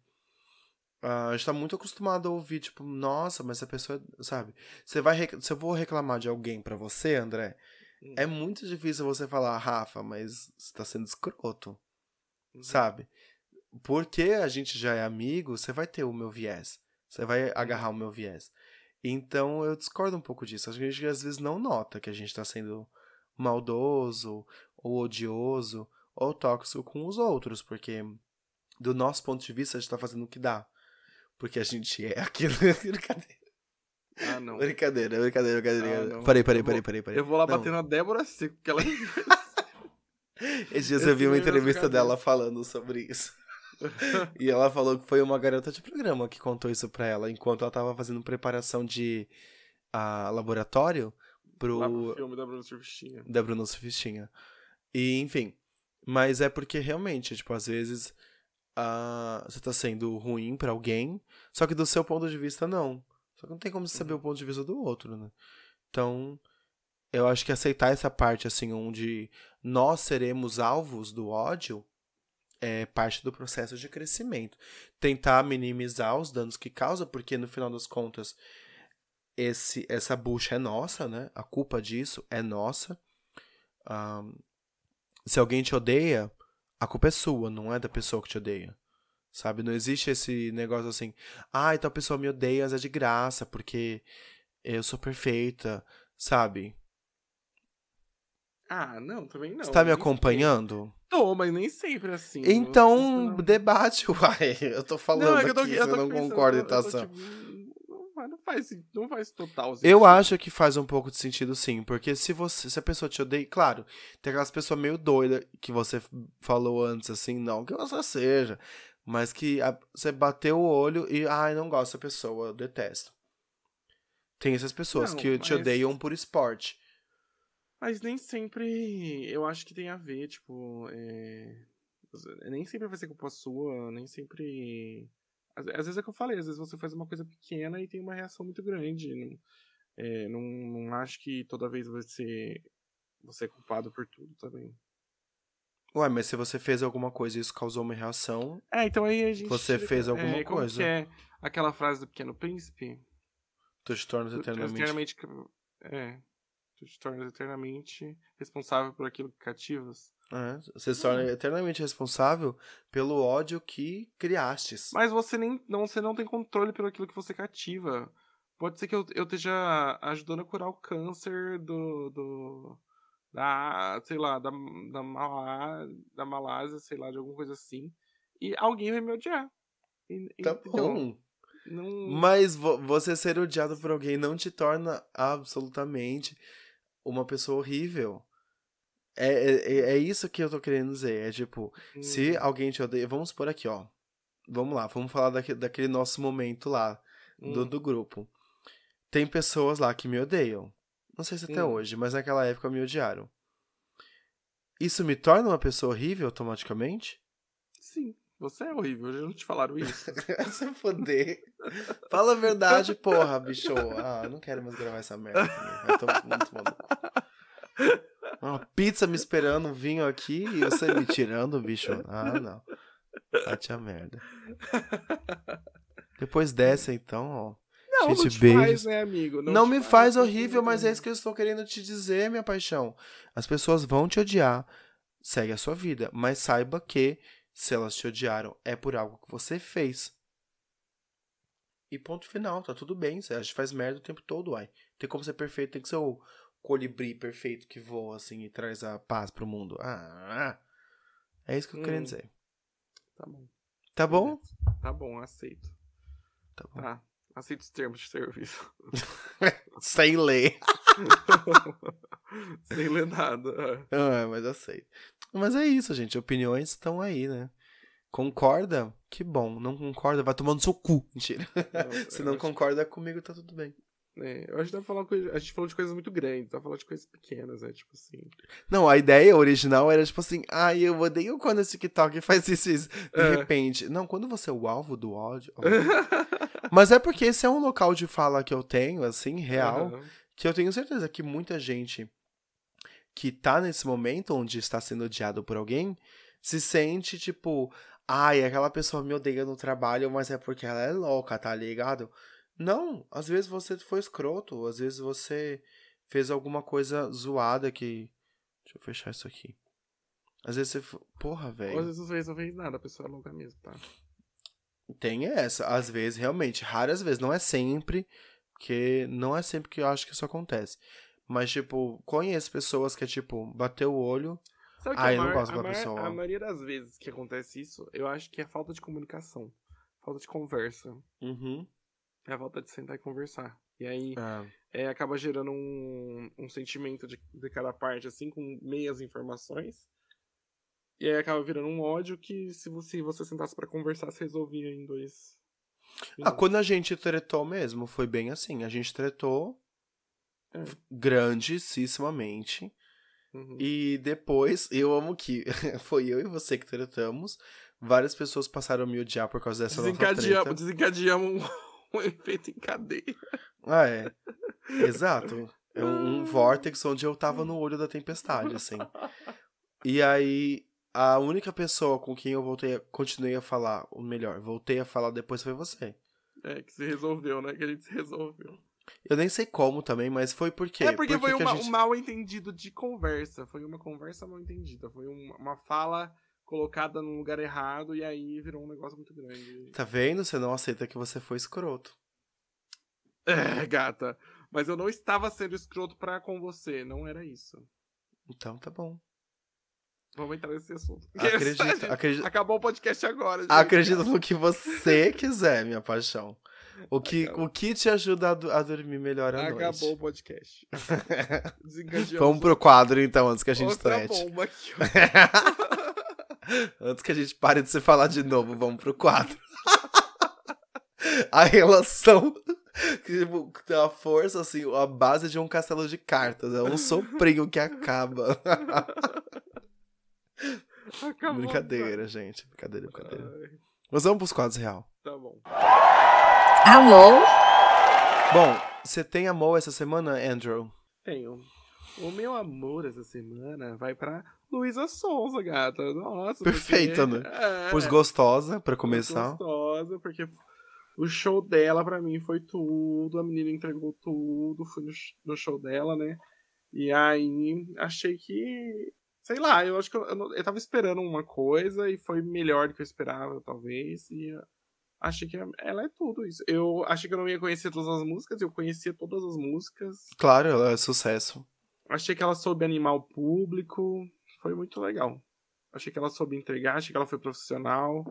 ah, a gente tá muito acostumado a ouvir, tipo, nossa, mas a pessoa. Sabe? Você vai. rec- Se eu vou reclamar de alguém pra você, André, Hum. é muito difícil você falar, Rafa, mas você tá sendo escroto, Uhum. sabe? Porque a gente já é amigo, você vai ter o meu viés. Você vai agarrar o meu viés. Então eu discordo um pouco disso. A gente às vezes não nota que a gente tá sendo maldoso, ou odioso, ou tóxico com os outros, porque do nosso ponto de vista a gente tá fazendo o que dá. Porque a gente é aquilo. brincadeira, Ah, não. brincadeira, brincadeira, brincadeira. Ah, parei, parei, parei, parei, parei. Eu vou lá Não. bater na Débora Seco, porque ela. Esses dias eu vi uma entrevista dela falando sobre isso. E ela falou que foi uma garota de programa que contou isso pra ela, enquanto ela tava fazendo preparação de ah, laboratório pro, pro filme da Bruna Surfistinha. da Bruna Sufistinha. E, enfim. Mas é porque realmente, tipo, às vezes você tá sendo ruim pra alguém, só que do seu ponto de vista, não. Só que não tem como você saber Uhum. o ponto de vista do outro, né? Então, eu acho que aceitar essa parte, assim, onde nós seremos alvos do ódio é parte do processo de crescimento. Tentar minimizar os danos que causa, porque no final das contas, esse, essa bucha é nossa, né? A culpa disso é nossa. Ahn, se alguém te odeia, a culpa é sua, não é da pessoa que te odeia. Sabe? Não existe esse negócio assim, ah, então a pessoa me odeia, mas é de graça, porque eu sou perfeita, sabe? Ah, não, também não. Você tá me acompanhando? sempre. Tô, mas nem sempre assim. Então, Não- debate, uai. Eu tô falando Não, é que eu tô, aqui, eu você tô não pensando, concorda, tipo, não, faz- não faz, total sentido. Eu acho que faz um pouco de sentido sim, porque se você, se a pessoa te odeia, claro, tem aquelas pessoas meio doidas que você falou antes, assim, não que você seja, mas que a- você bateu o olho e, ai, não gosto dessa pessoa, eu detesto. Tem essas pessoas Não, que te mas- odeiam por esporte. Mas nem sempre eu acho que tem a ver, tipo. é, Nem sempre vai ser culpa sua, nem sempre. Às, às vezes é que eu falei, às vezes você faz uma coisa pequena e tem uma reação muito grande. Não, é, não, não acho que toda vez ser. Você é culpado por tudo também. Ué, mas se você fez alguma coisa e isso causou uma reação, É, então aí a gente. Você fez alguma é, coisa. Que é aquela frase do Pequeno Príncipe? tu te tornas eternamente. eternamente. É. Tu te tornas eternamente responsável por aquilo que cativas. É, você se torna eternamente responsável pelo ódio que criastes. Mas você nem não, você não tem controle pelo aquilo que você cativa. Pode ser que eu, eu esteja ajudando a curar o câncer do. do da, sei lá, da, da, Malá, da Malásia, sei lá, de alguma coisa assim. E alguém vai me odiar. E- Tá entendeu? bom. Não, Mas vo- você ser odiado por alguém não te torna absolutamente uma pessoa horrível. É, é, é isso que eu tô querendo dizer. É tipo, se hum, alguém te odeia. Vamos por aqui, ó. Vamos lá, vamos falar daque- daquele nosso momento lá, do, hum, do grupo. Tem pessoas lá que me odeiam. Não sei se até Hum. hoje, mas naquela época me odiaram. Isso me torna uma pessoa horrível automaticamente? Sim, você é horrível, já não te falaram isso. Se foder. Fala a verdade, porra, bicho. Ah, eu não quero mais gravar essa merda também. Vai tomar muito maluco. Uma pizza me esperando, um vinho aqui e você me tirando, bicho. Ah, não. Bate a merda. Depois dessa, então, ó. Não, Gente, não beijos. faz, né, amigo? Não, te me faz porque- horrível, mas é isso que eu estou querendo te dizer, minha paixão. As pessoas vão te odiar. Segue a sua vida. Mas saiba que, se elas te odiaram, é por algo que você fez. E ponto final, tá tudo bem. A gente faz merda o tempo todo, uai. Tem como ser perfeito, tem que ser o colibri perfeito que voa assim e traz a paz pro mundo. Ah, é isso que eu Hum. dizer. Tá bom. Tá bom? Tá bom, aceito. Tá bom. Tá. Aceito os termos de serviço. Sem ler. Sem ler nada. é. Ah, mas sei. Mas é isso, gente. Opiniões estão aí, né? Concorda? Que bom. Não concorda? Vai tomando seu cu. Mentira. Não, Se não concorda comigo, tá tudo bem. É, eu acho que dá pra falar coisa. A gente falou de coisas muito grandes, dá pra falar de coisas pequenas, né? Tipo assim. Não, a ideia original era tipo assim: ai, eu odeio quando esse TikTok faz isso, isso. De É. repente. Não, quando você é o alvo do ódio. Mas é porque esse é um local de fala que eu tenho, assim, real. Aham. que eu tenho certeza que muita gente que tá nesse momento onde está sendo odiado por alguém se sente tipo, ai, aquela pessoa me odeia no trabalho, mas é porque ela é louca, tá ligado? Não, às vezes você foi escroto, às vezes você fez alguma coisa zoada que. Deixa eu fechar isso aqui. Às vezes você. Porra, Ou às velho. vezes não fez, não fez nada, a pessoa é louca mesmo, tá? Tem essa. Às vezes, realmente, raras vezes. Não é sempre, porque não é sempre que eu acho que isso acontece. Mas, tipo, conheço pessoas que é tipo, bateu o olho. Sabe que Ah, eu não gosto a da pessoa. A maioria das vezes que acontece isso, eu acho que é falta de comunicação. Falta de conversa. Uhum. É a falta de sentar e conversar. E aí Ah, é, acaba gerando um, um sentimento de, de cada parte, assim, com meias informações. E aí acaba virando um ódio que, se você, se você sentasse pra conversar, se resolvia em dois. Ah, quando a gente tretou mesmo, foi bem assim. A gente tretou É. grandissimamente. Uhum. E depois, eu amo que foi eu e você que tretamos. Várias pessoas passaram a me odiar por causa dessa Desencadeamos, treta. desencadeamos um, efeito em cadeia. Ah, é. Exato. É um, um vórtex onde eu tava no olho da tempestade, assim. E aí, a única pessoa com quem eu voltei a, continuei a falar, ou melhor, voltei a falar depois foi você. É, que se resolveu, né? Que a gente se resolveu. Eu nem sei como também, mas foi porque. É porque Por que foi uma- gente- um mal entendido de conversa. Foi uma conversa mal entendida. Foi uma, uma fala colocada no lugar errado e aí virou um negócio muito grande. Tá vendo? Você não aceita que você foi escroto. É, gata. Mas eu não estava sendo escroto pra com você, não era isso. Então tá bom. Vamos entrar nesse assunto. Acredito, acredito, Acabou o podcast agora. Gente. acredito no que você quiser, minha paixão. O que, o que te ajuda a, a dormir melhor à Acabou noite. o podcast. Vamos pro quadro então, antes que a gente Outra trete. bomba aqui. Antes que a gente pare de se falar de novo, vamos pro quadro. a relação que tipo, tem a força, assim, a base de um castelo de cartas. É um soprinho que acaba. Acabou, brincadeira, gente. Brincadeira, brincadeira. Ai, Mas vamos pros quadros real. tá bom. Alô? Bom, você tem amor essa semana, Andrew? Tenho. O meu amor essa semana vai pra Luísa Sonza, gata. Nossa. Perfeita, porque... né? É, Pois gostosa, pra muito começar. Gostosa, porque o show dela pra mim foi tudo. A menina entregou tudo. Fui no, sh- no show dela, né? E aí achei que. Sei lá, eu acho que eu, eu, eu tava esperando uma coisa e foi melhor do que eu esperava, talvez. E achei que ela é tudo isso. Eu achei que eu não ia conhecer todas as músicas, eu conhecia todas as músicas. Claro, ela é sucesso. Achei que ela soube animar o público. Foi muito legal. Achei que ela soube entregar, achei que ela foi profissional.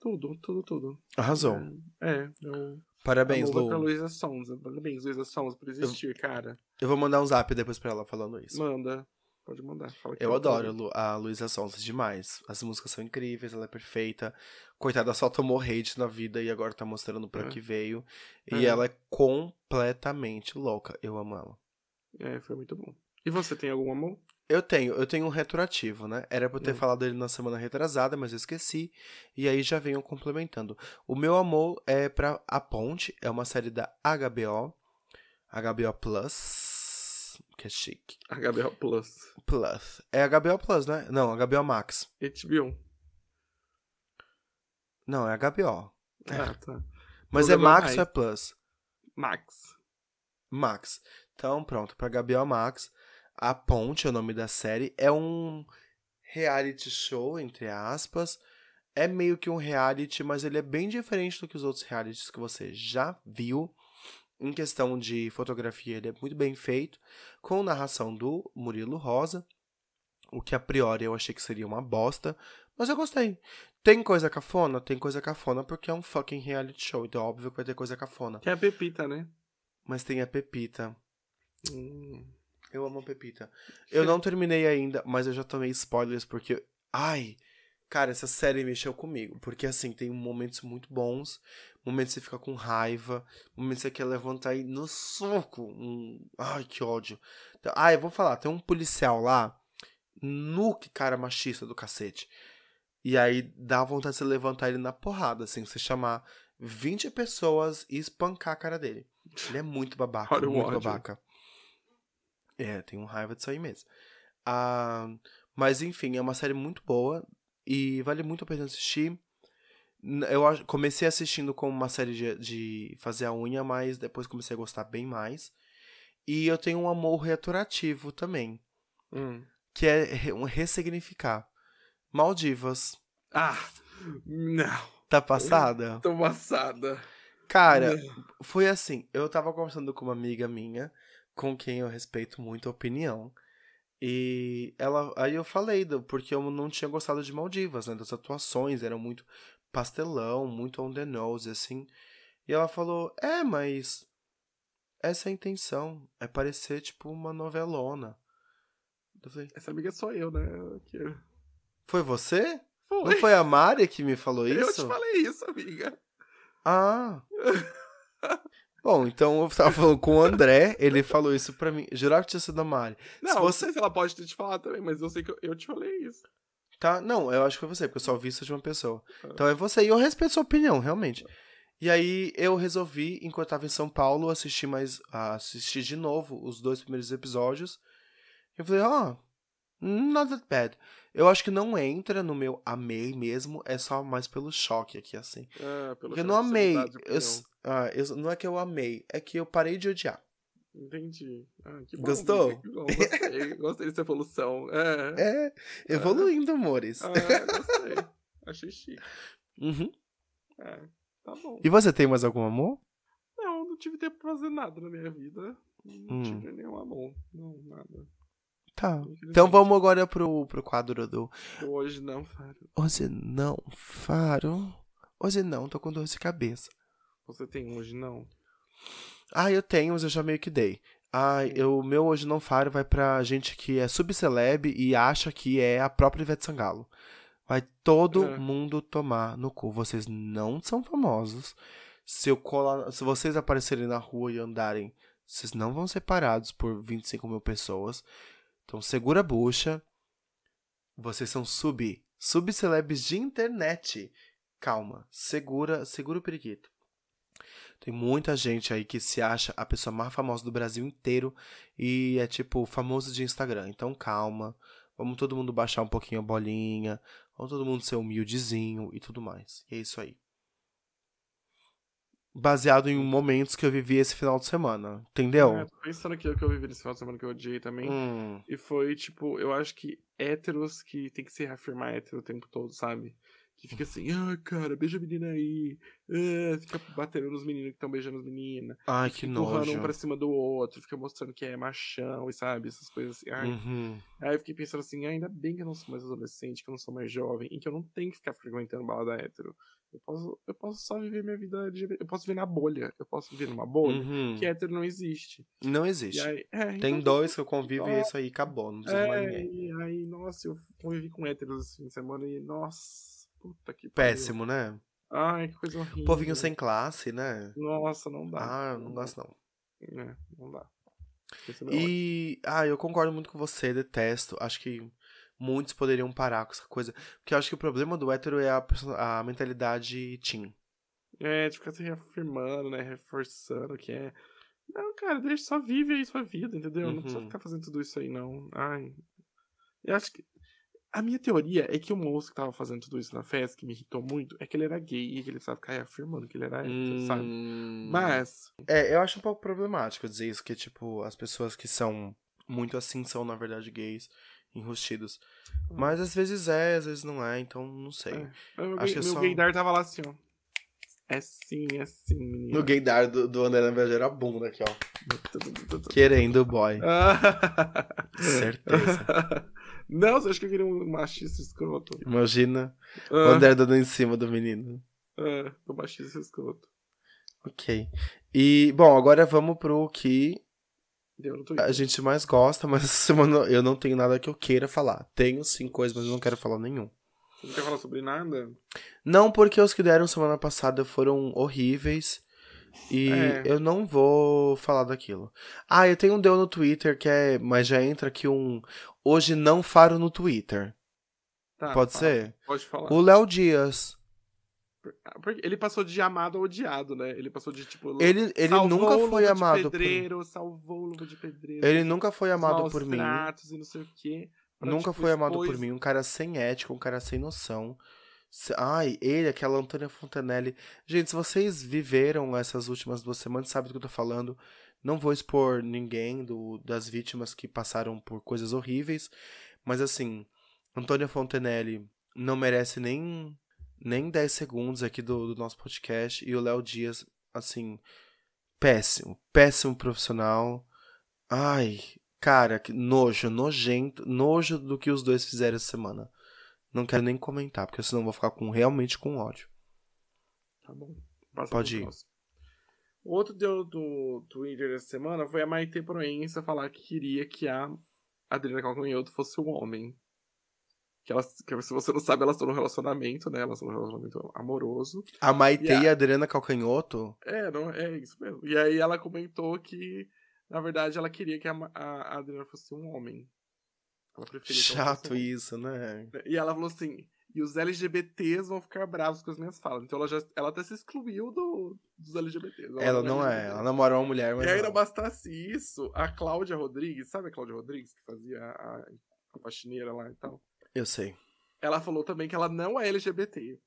Tudo, tudo, tudo. Arrasou. É, eu. Parabéns, vai pra Lu. Luísa Sonza. Parabéns, Luísa Sonza, por existir, cara. Eu vou mandar um zap depois pra ela falando isso. Manda. Pode mandar. Eu eu adoro a Lu- a Luísa Sonza demais. As músicas são incríveis, ela é perfeita. Coitada, só tomou hate na vida e agora tá mostrando pra É. que veio. É. E ela é completamente louca. Eu amo ela. É, foi muito bom. E você tem algum amor? Eu tenho, eu tenho um retroativo, né? Era pra eu ter Hum. falado ele na semana retrasada, mas eu esqueci. E aí já venho complementando. O meu amor é pra A Ponte, é uma série da HBO. HBO Plus. Que é chique. HBO Plus. Plus. É HBO Plus, né? Não, HBO Max. HBO. Não, é HBO. Ah, tá. Mas é Max ou é Plus? Max. Max. Então, pronto, pra HBO Max, A Ponte é o nome da série. É um reality show, entre aspas. É meio que um reality, mas ele é bem diferente do que os outros realities que você já viu. Em questão de fotografia, ele é muito bem feito, com narração do Murilo Rosa. O que a priori eu achei que seria uma bosta, mas eu gostei. Tem coisa cafona? Tem coisa cafona porque é um fucking reality show, então óbvio que vai ter coisa cafona. Que é a Pepita, né? Mas tem a Pepita. Hum. Eu amo Pepita. Eu não terminei ainda, mas eu já tomei spoilers porque. Ai! Cara, essa série mexeu comigo. Porque assim, tem momentos muito bons, momentos que você fica com raiva, momentos que você quer levantar e no soco. Hum, ai, que ódio. Então, ah, eu vou falar, tem um policial lá, nu que cara machista do cacete. E aí dá vontade de você levantar ele na porrada, assim, você chamar 20 pessoas e espancar a cara dele. Ele é muito babaca, Olha muito ódio. babaca. É, tenho raiva disso aí mesmo. Ah, mas enfim, é uma série muito boa e vale muito a pena assistir. Eu comecei assistindo como uma série de, de fazer a unha, mas depois comecei a gostar bem mais. E eu tenho um amor retroativo também, Hum. que é um ressignificar. Maldivas. Ah! Não. Tá passada? Tô amassada. Cara, foi assim, eu tava conversando com uma amiga minha, com quem eu respeito muito a opinião. E ela, aí eu falei, porque eu não tinha gostado de Maldivas, né? Das atuações, eram muito pastelão, muito on the nose, assim. E ela falou, é, mas essa é a intenção, é parecer tipo uma novelona. Eu falei, Essa amiga sou eu, né? Que... foi você? Foi. Não foi a Mari que me falou Eu isso? te falei isso, amiga. Ah. Bom, então eu tava falando com o André, ele falou isso pra mim. Jurava que tinha sido a Mari. Não, Se não você- sei se ela pode ter te falado também, mas eu sei que eu, eu te falei isso. Tá? Não, eu acho que foi você, porque eu só vi isso de uma pessoa. Ah. Então é você, e eu respeito sua opinião, realmente. E aí eu resolvi, enquanto eu tava em São Paulo, assistir mais. assistir de novo os dois primeiros episódios. Eu falei, ó, not that bad. Eu acho que não entra no meu amei mesmo, é só mais pelo choque aqui, assim. Ah, pelo Porque eu não amei. Eu, ah, eu- não é que eu amei, é que eu parei de odiar. Entendi. Ah, que bom, Gostou? que bom, Gostei, gostei dessa evolução. É. É, evoluindo, amores. Ah, gostei. Achei chique. Uhum. É, tá bom. E você tem mais algum amor? Não, não tive tempo pra fazer nada na minha vida. Não Hum. tive nenhum amor. Não, nada. Tá. Então vamos agora pro, pro quadro do Hoje não, Fábio. Hoje não, Faro. Hoje não, tô com dor de cabeça. Você tem hoje não? Ah, eu tenho, mas eu já meio que dei. Ah, eu, o meu hoje não Faro vai pra gente que é subceleb e acha que é a própria Ivete Sangalo. Vai todo É. mundo tomar no cu. Vocês não são famosos. Se, eu colar, se vocês aparecerem na rua e andarem, vocês não vão ser parados por 25 mil pessoas. Então segura a bucha. Vocês são sub, subcelebs de internet. Calma, segura, segura o periquito. Tem muita gente aí que se acha a pessoa mais famosa do Brasil inteiro e é tipo famoso de Instagram. Então calma, vamos todo mundo baixar um pouquinho a bolinha, vamos todo mundo ser humildezinho e tudo mais. E é isso aí. Baseado em momentos que eu vivi esse final de semana, entendeu? É, tô pensando aqui o que eu vivi nesse final de semana que eu odiei também. Hum, E foi, tipo, eu acho que héteros que tem que se reafirmar hétero o tempo todo, sabe? Que fica assim, ah, cara, beija a menina aí. Ah, fica batendo nos meninos que estão beijando as meninas. ai, que empurrando nojo. um pra cima do outro, fica mostrando que é machão e sabe, essas coisas assim. Ai, Uhum. Aí eu fiquei pensando assim, ah, ainda bem que eu não sou mais adolescente, que eu não sou mais jovem, e que eu não tenho que ficar frequentando balada hétero. Eu posso, eu posso só viver minha vida LGBT. Eu posso viver na bolha. Eu posso viver numa bolha Uhum. que hétero não existe. Não existe. aí, é, Tem então, dois que eu convivo e isso aí, acabou. Não precisa mais É, ninguém. e aí, nossa, eu convivi com héteros esse fim de semana e, nossa, puta que pariu. Péssimo, né? Ai, que coisa horrível. Povinho sem classe, né? Nossa, não dá. Ah, não gosto não. É, não dá. E, ah, eu concordo muito com você, detesto. Acho que muitos poderiam parar com essa coisa. Porque eu acho que o problema do hétero é a, a mentalidade teen. É, de ficar se reafirmando, né? Reforçando que é. Não, cara, deixa, só vive aí sua vida, entendeu? Não precisa Uhum. ficar fazendo tudo isso aí, não. Ai. Eu acho que. A minha teoria é que o moço que tava fazendo tudo isso na festa, que me irritou muito, é que ele era gay e que ele precisava ficar reafirmando que ele era hétero, sabe? Hum. Mas. É, eu acho um pouco problemático dizer isso, que, tipo, as pessoas que são muito assim são, na verdade, gays, enrustidos. Mas às vezes é, às vezes não é, então não sei. É. Meu, Acho gay, que é meu só- gaydar tava lá assim, ó. É sim, é sim, menino. No gaydar do, do André Naveja era a bunda aqui, ó. Querendo o boy. Certeza. Não, você acha que eu queria um machista escroto? Imagina o Ah, André dando em cima do menino. ah, tô machista escroto. Ok. E, bom, agora vamos pro que a gente mais gosta, mas essa semana eu não tenho nada que eu queira falar. Tenho sim coisas, mas eu não quero falar nenhum. Você não quer falar sobre nada? Não porque os que deram semana passada foram horríveis. E É. eu não vou falar daquilo. Ah, eu tenho um deu no Twitter que é. Mas já entra aqui um. Hoje não faro no Twitter. Tá, Pode fala. ser? Pode falar. O Léo Dias. Porque ele passou de amado a odiado, né? Ele passou de tipo. Ele, ele nunca foi amado por. pedreiro, salvou luva de pedreiro. Ele nunca foi amado por mim. e não sei o quê. pra, Nunca tipo, foi amado por expôs- mim. Um cara sem ética, um cara sem noção. Ai, ele, aquela Antônia Fontanelli. Gente, se vocês viveram essas últimas duas semanas, sabem do que eu tô falando. Não vou expor ninguém do, das vítimas que passaram por coisas horríveis. Mas assim, Antônia Fontanelli não merece nem, nem 10 segundos aqui do, do nosso podcast. E o Léo Dias, assim, péssimo. Péssimo profissional. Ai, cara, que nojo, nojento, nojo do que os dois fizeram essa semana. Não quero nem comentar, porque senão vou ficar com, realmente com ódio. Tá bom. Passa Pode ir. próximo. Outro deu do Twitter essa semana foi a Maite Proença falar que queria que a Adriana Calcanhoto fosse um homem. Que, elas, que se você não sabe, elas estão num relacionamento, né? Elas estão num relacionamento amoroso. A Maite E a- e a Adriana Calcanhoto, É, não, é isso mesmo. E aí ela comentou que, na verdade, ela queria que a, a Adriana fosse um homem. Ela preferia que ela fosse chato isso, né? E ela falou assim: e os LGBTs vão ficar bravos com as minhas falas. Então ela já ela até se excluiu do, dos LGBTs. Ela não é, ela namora uma mulher, mas E aí não. não bastasse isso, a Cláudia Rodrigues, sabe a Cláudia Rodrigues que fazia a, a faxineira lá e tal? Eu sei. Ela falou também que ela não é LGBT.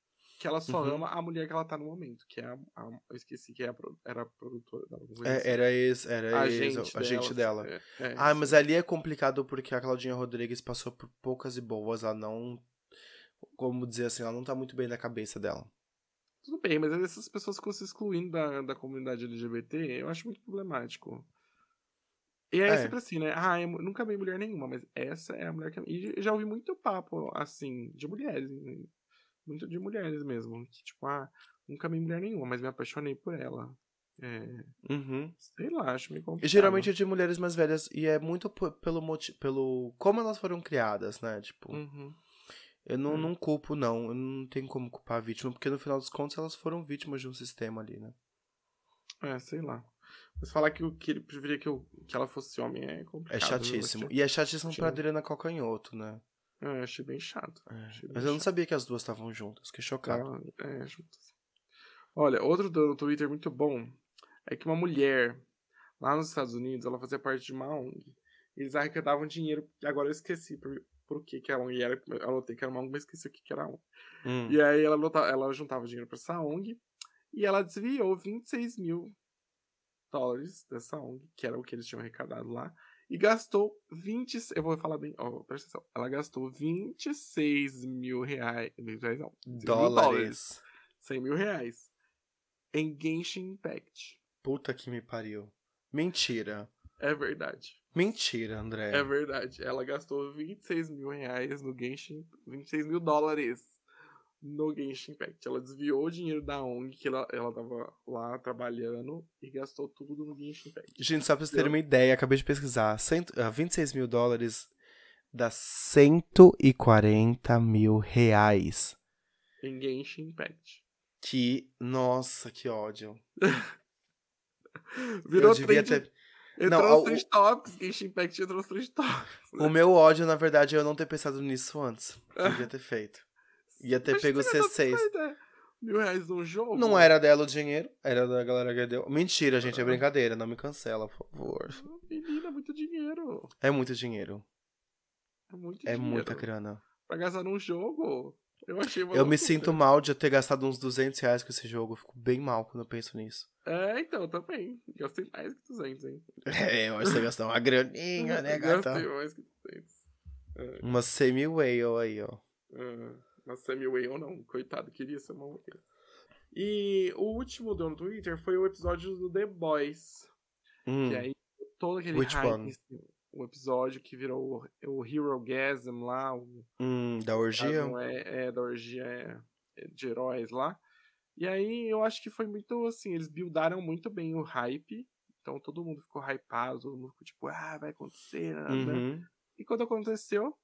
Que ela só Uhum. ama a mulher que ela tá no momento, que é a. a- eu esqueci que é a era a produtora dela. É, era esse, era a esse, gente a gente dela. É, é, Ah, mas ali é complicado porque a Claudinha Rodrigues passou por poucas e boas, ela não. Como dizer assim, ela não tá muito bem na cabeça dela. Tudo bem, mas essas pessoas ficam se excluindo da, da comunidade LGBT, eu acho muito problemático. E é, É. sempre assim, né? Ah, eu nunca vi mulher nenhuma, mas essa é a mulher que. E já ouvi muito papo, assim, de mulheres. Né? Muito de mulheres mesmo. Que, tipo, ah, nunca vi mulher nenhuma, mas me apaixonei por ela. É, Uhum. sei lá, acho meio E complicado. geralmente é de mulheres mais velhas, e é muito pelo motivo. pelo como elas foram criadas, né? Tipo, Uhum. eu não, É. não culpo, não. Eu não tenho como culpar a vítima, porque no final dos contos elas foram vítimas de um sistema ali, né? É, sei lá. Mas falar que, que ele preferia que, eu, que ela fosse homem é É complicado. viu? chatíssimo. Achei- E é chatíssimo pra achei- Adriana Calcanhoto, né? É, achei bem chato. É. Achei bem Mas eu não chato. sabia que as duas estavam juntas, fiquei chocado. Tá, é, juntas. Olha, outro do Twitter muito bom é que uma mulher lá nos Estados Unidos, ela fazia parte de uma ONG. Eles arrecadavam dinheiro, e agora eu esqueci por, por que que a ONG era. Eu anotei que era uma ONG, mas esqueci o que que era a ONG. Hum. E aí ela, lota- ela juntava dinheiro pra essa ONG e ela desviou 26 mil dólares dessa ONG, que era o que eles tinham arrecadado lá, e gastou 20. Eu vou falar bem, ó, presta atenção. Ela gastou 26 mil reais. Não, 26 mil Dólares. 100 mil reais em Genshin Impact. Puta que me pariu. Mentira. É verdade. Mentira, André. É verdade. Ela gastou 26 mil reais no Genshin. 26 mil dólares no Genshin Impact. Ela desviou o dinheiro da ONG que ela, ela tava lá trabalhando e gastou tudo no Genshin Impact. Gente, só pra vocês terem uma ideia, acabei de pesquisar. Cento, ah, 26 mil dólares dá 140 mil reais. Em Genshin Impact. Que. Nossa, que ódio. Virou Eu devia trend. ter. Entrou Não, nos o- trend topics. Genshin Impact entrou nos trend topics. O meu ódio, na verdade, é eu não ter pensado nisso antes. Devia ter feito. Ia ter Mas pego você gastou C6. tanta ideia. Mil reais num jogo? Não era dela o dinheiro, era da galera que deu. Mentira, gente, é Ah. brincadeira. Não me cancela, por favor. Menina, é muito dinheiro. É muito dinheiro. É muito É dinheiro. muita grana. Pra gastar num jogo. Eu achei uma Eu me sinto mal de eu ter gastado uns 200 reais com esse jogo. Eu fico bem mal quando eu penso nisso. É, então, também. Gastei mais que 200, hein? É, eu acho que você gastou uma graninha, né, Gastei gata? mais que 200. É, Uma semi-whale aí, ó. é, mas Sammy Whale não, coitado, queria ser uma whale. E o último do Twitter foi o episódio do The Boys. Hum, Que aí todo aquele Which hype, cima, o episódio que virou o, o Hero Gasm lá, o hum, da orgia? É, é da orgia é, de heróis lá. E aí eu acho que foi muito assim, eles buildaram muito bem o hype. Então todo mundo ficou hypado, todo mundo ficou tipo, ah, vai acontecer. Uhum. E quando aconteceu.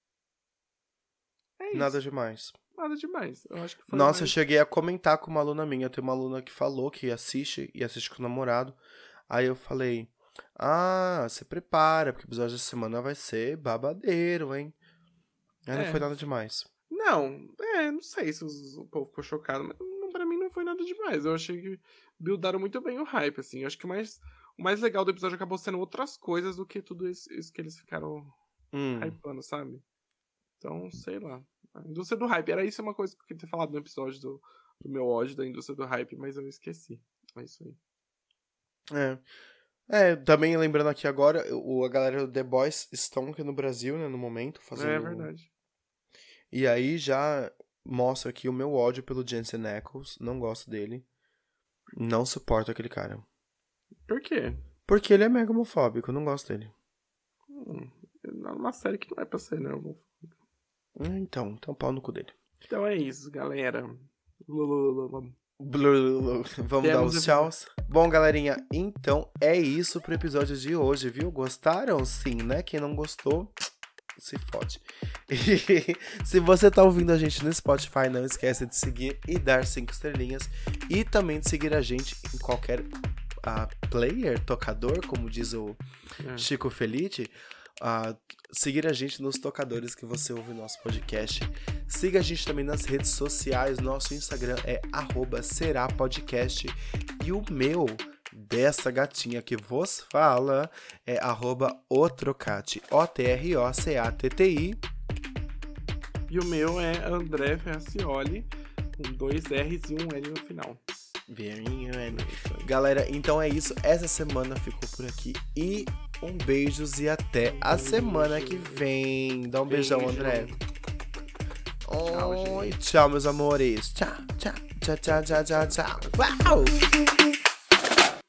É isso. Nada demais. Nada demais. Eu acho que foi. Nossa, eu mais... cheguei a comentar com uma aluna minha. Eu tenho uma aluna que falou que assiste e assiste com o namorado. Aí eu falei: Ah, se prepara, porque o episódio da semana vai ser babadeiro, hein? Aí não É. foi nada demais. Não, é, não sei se o povo ficou chocado, mas não, pra mim não foi nada demais. Eu achei que buildaram muito bem o hype, assim. Eu acho que o mais, o mais legal do episódio acabou sendo outras coisas do que tudo isso, isso que eles ficaram Hum. hypando, sabe? Então, sei lá. A indústria do hype. Era isso uma coisa que eu queria ter falado no episódio do, do meu ódio da indústria do hype, mas eu esqueci. É isso aí. É. É, também lembrando aqui agora, o, a galera do The Boys estão aqui no Brasil, né, no momento, fazendo... É verdade. E aí já mostra aqui o meu ódio pelo Jensen Ackles, não gosto dele. Não suporto aquele cara. Por quê? Porque ele é mega homofóbico, não gosto dele. Hum, é uma série que não é pra ser, né? Então, então pau no cu dele. Então é isso, galera. Lulululu. Blululu. Vamos dar Temos os tchauz? Bom, galerinha, então é isso pro episódio de hoje, viu? Gostaram? Sim, né? Quem não gostou, se fode. E se você tá ouvindo a gente no Spotify, não esqueça de seguir e dar cinco estrelinhas. E também de seguir a gente em qualquer ah, player, tocador, como diz o É. Chico Felite. Ah, seguir a gente nos tocadores que você ouve nosso podcast. Siga a gente também nas redes sociais. Nosso Instagram é arroba serapodcast. E o meu, dessa gatinha que vos fala, é arroba otrocate. O-T-R-O-C-A-T-T-I. E o meu é André Ferracioli. Com dois R's e um L no final. Very Galera, então é isso. Essa semana ficou por aqui. E um beijos e até a semana que vem. Dá um beijão, Beijo. André. Oi, tchau, meus amores. Tchau, tchau, tchau, tchau, tchau, tchau, tchau. Uau!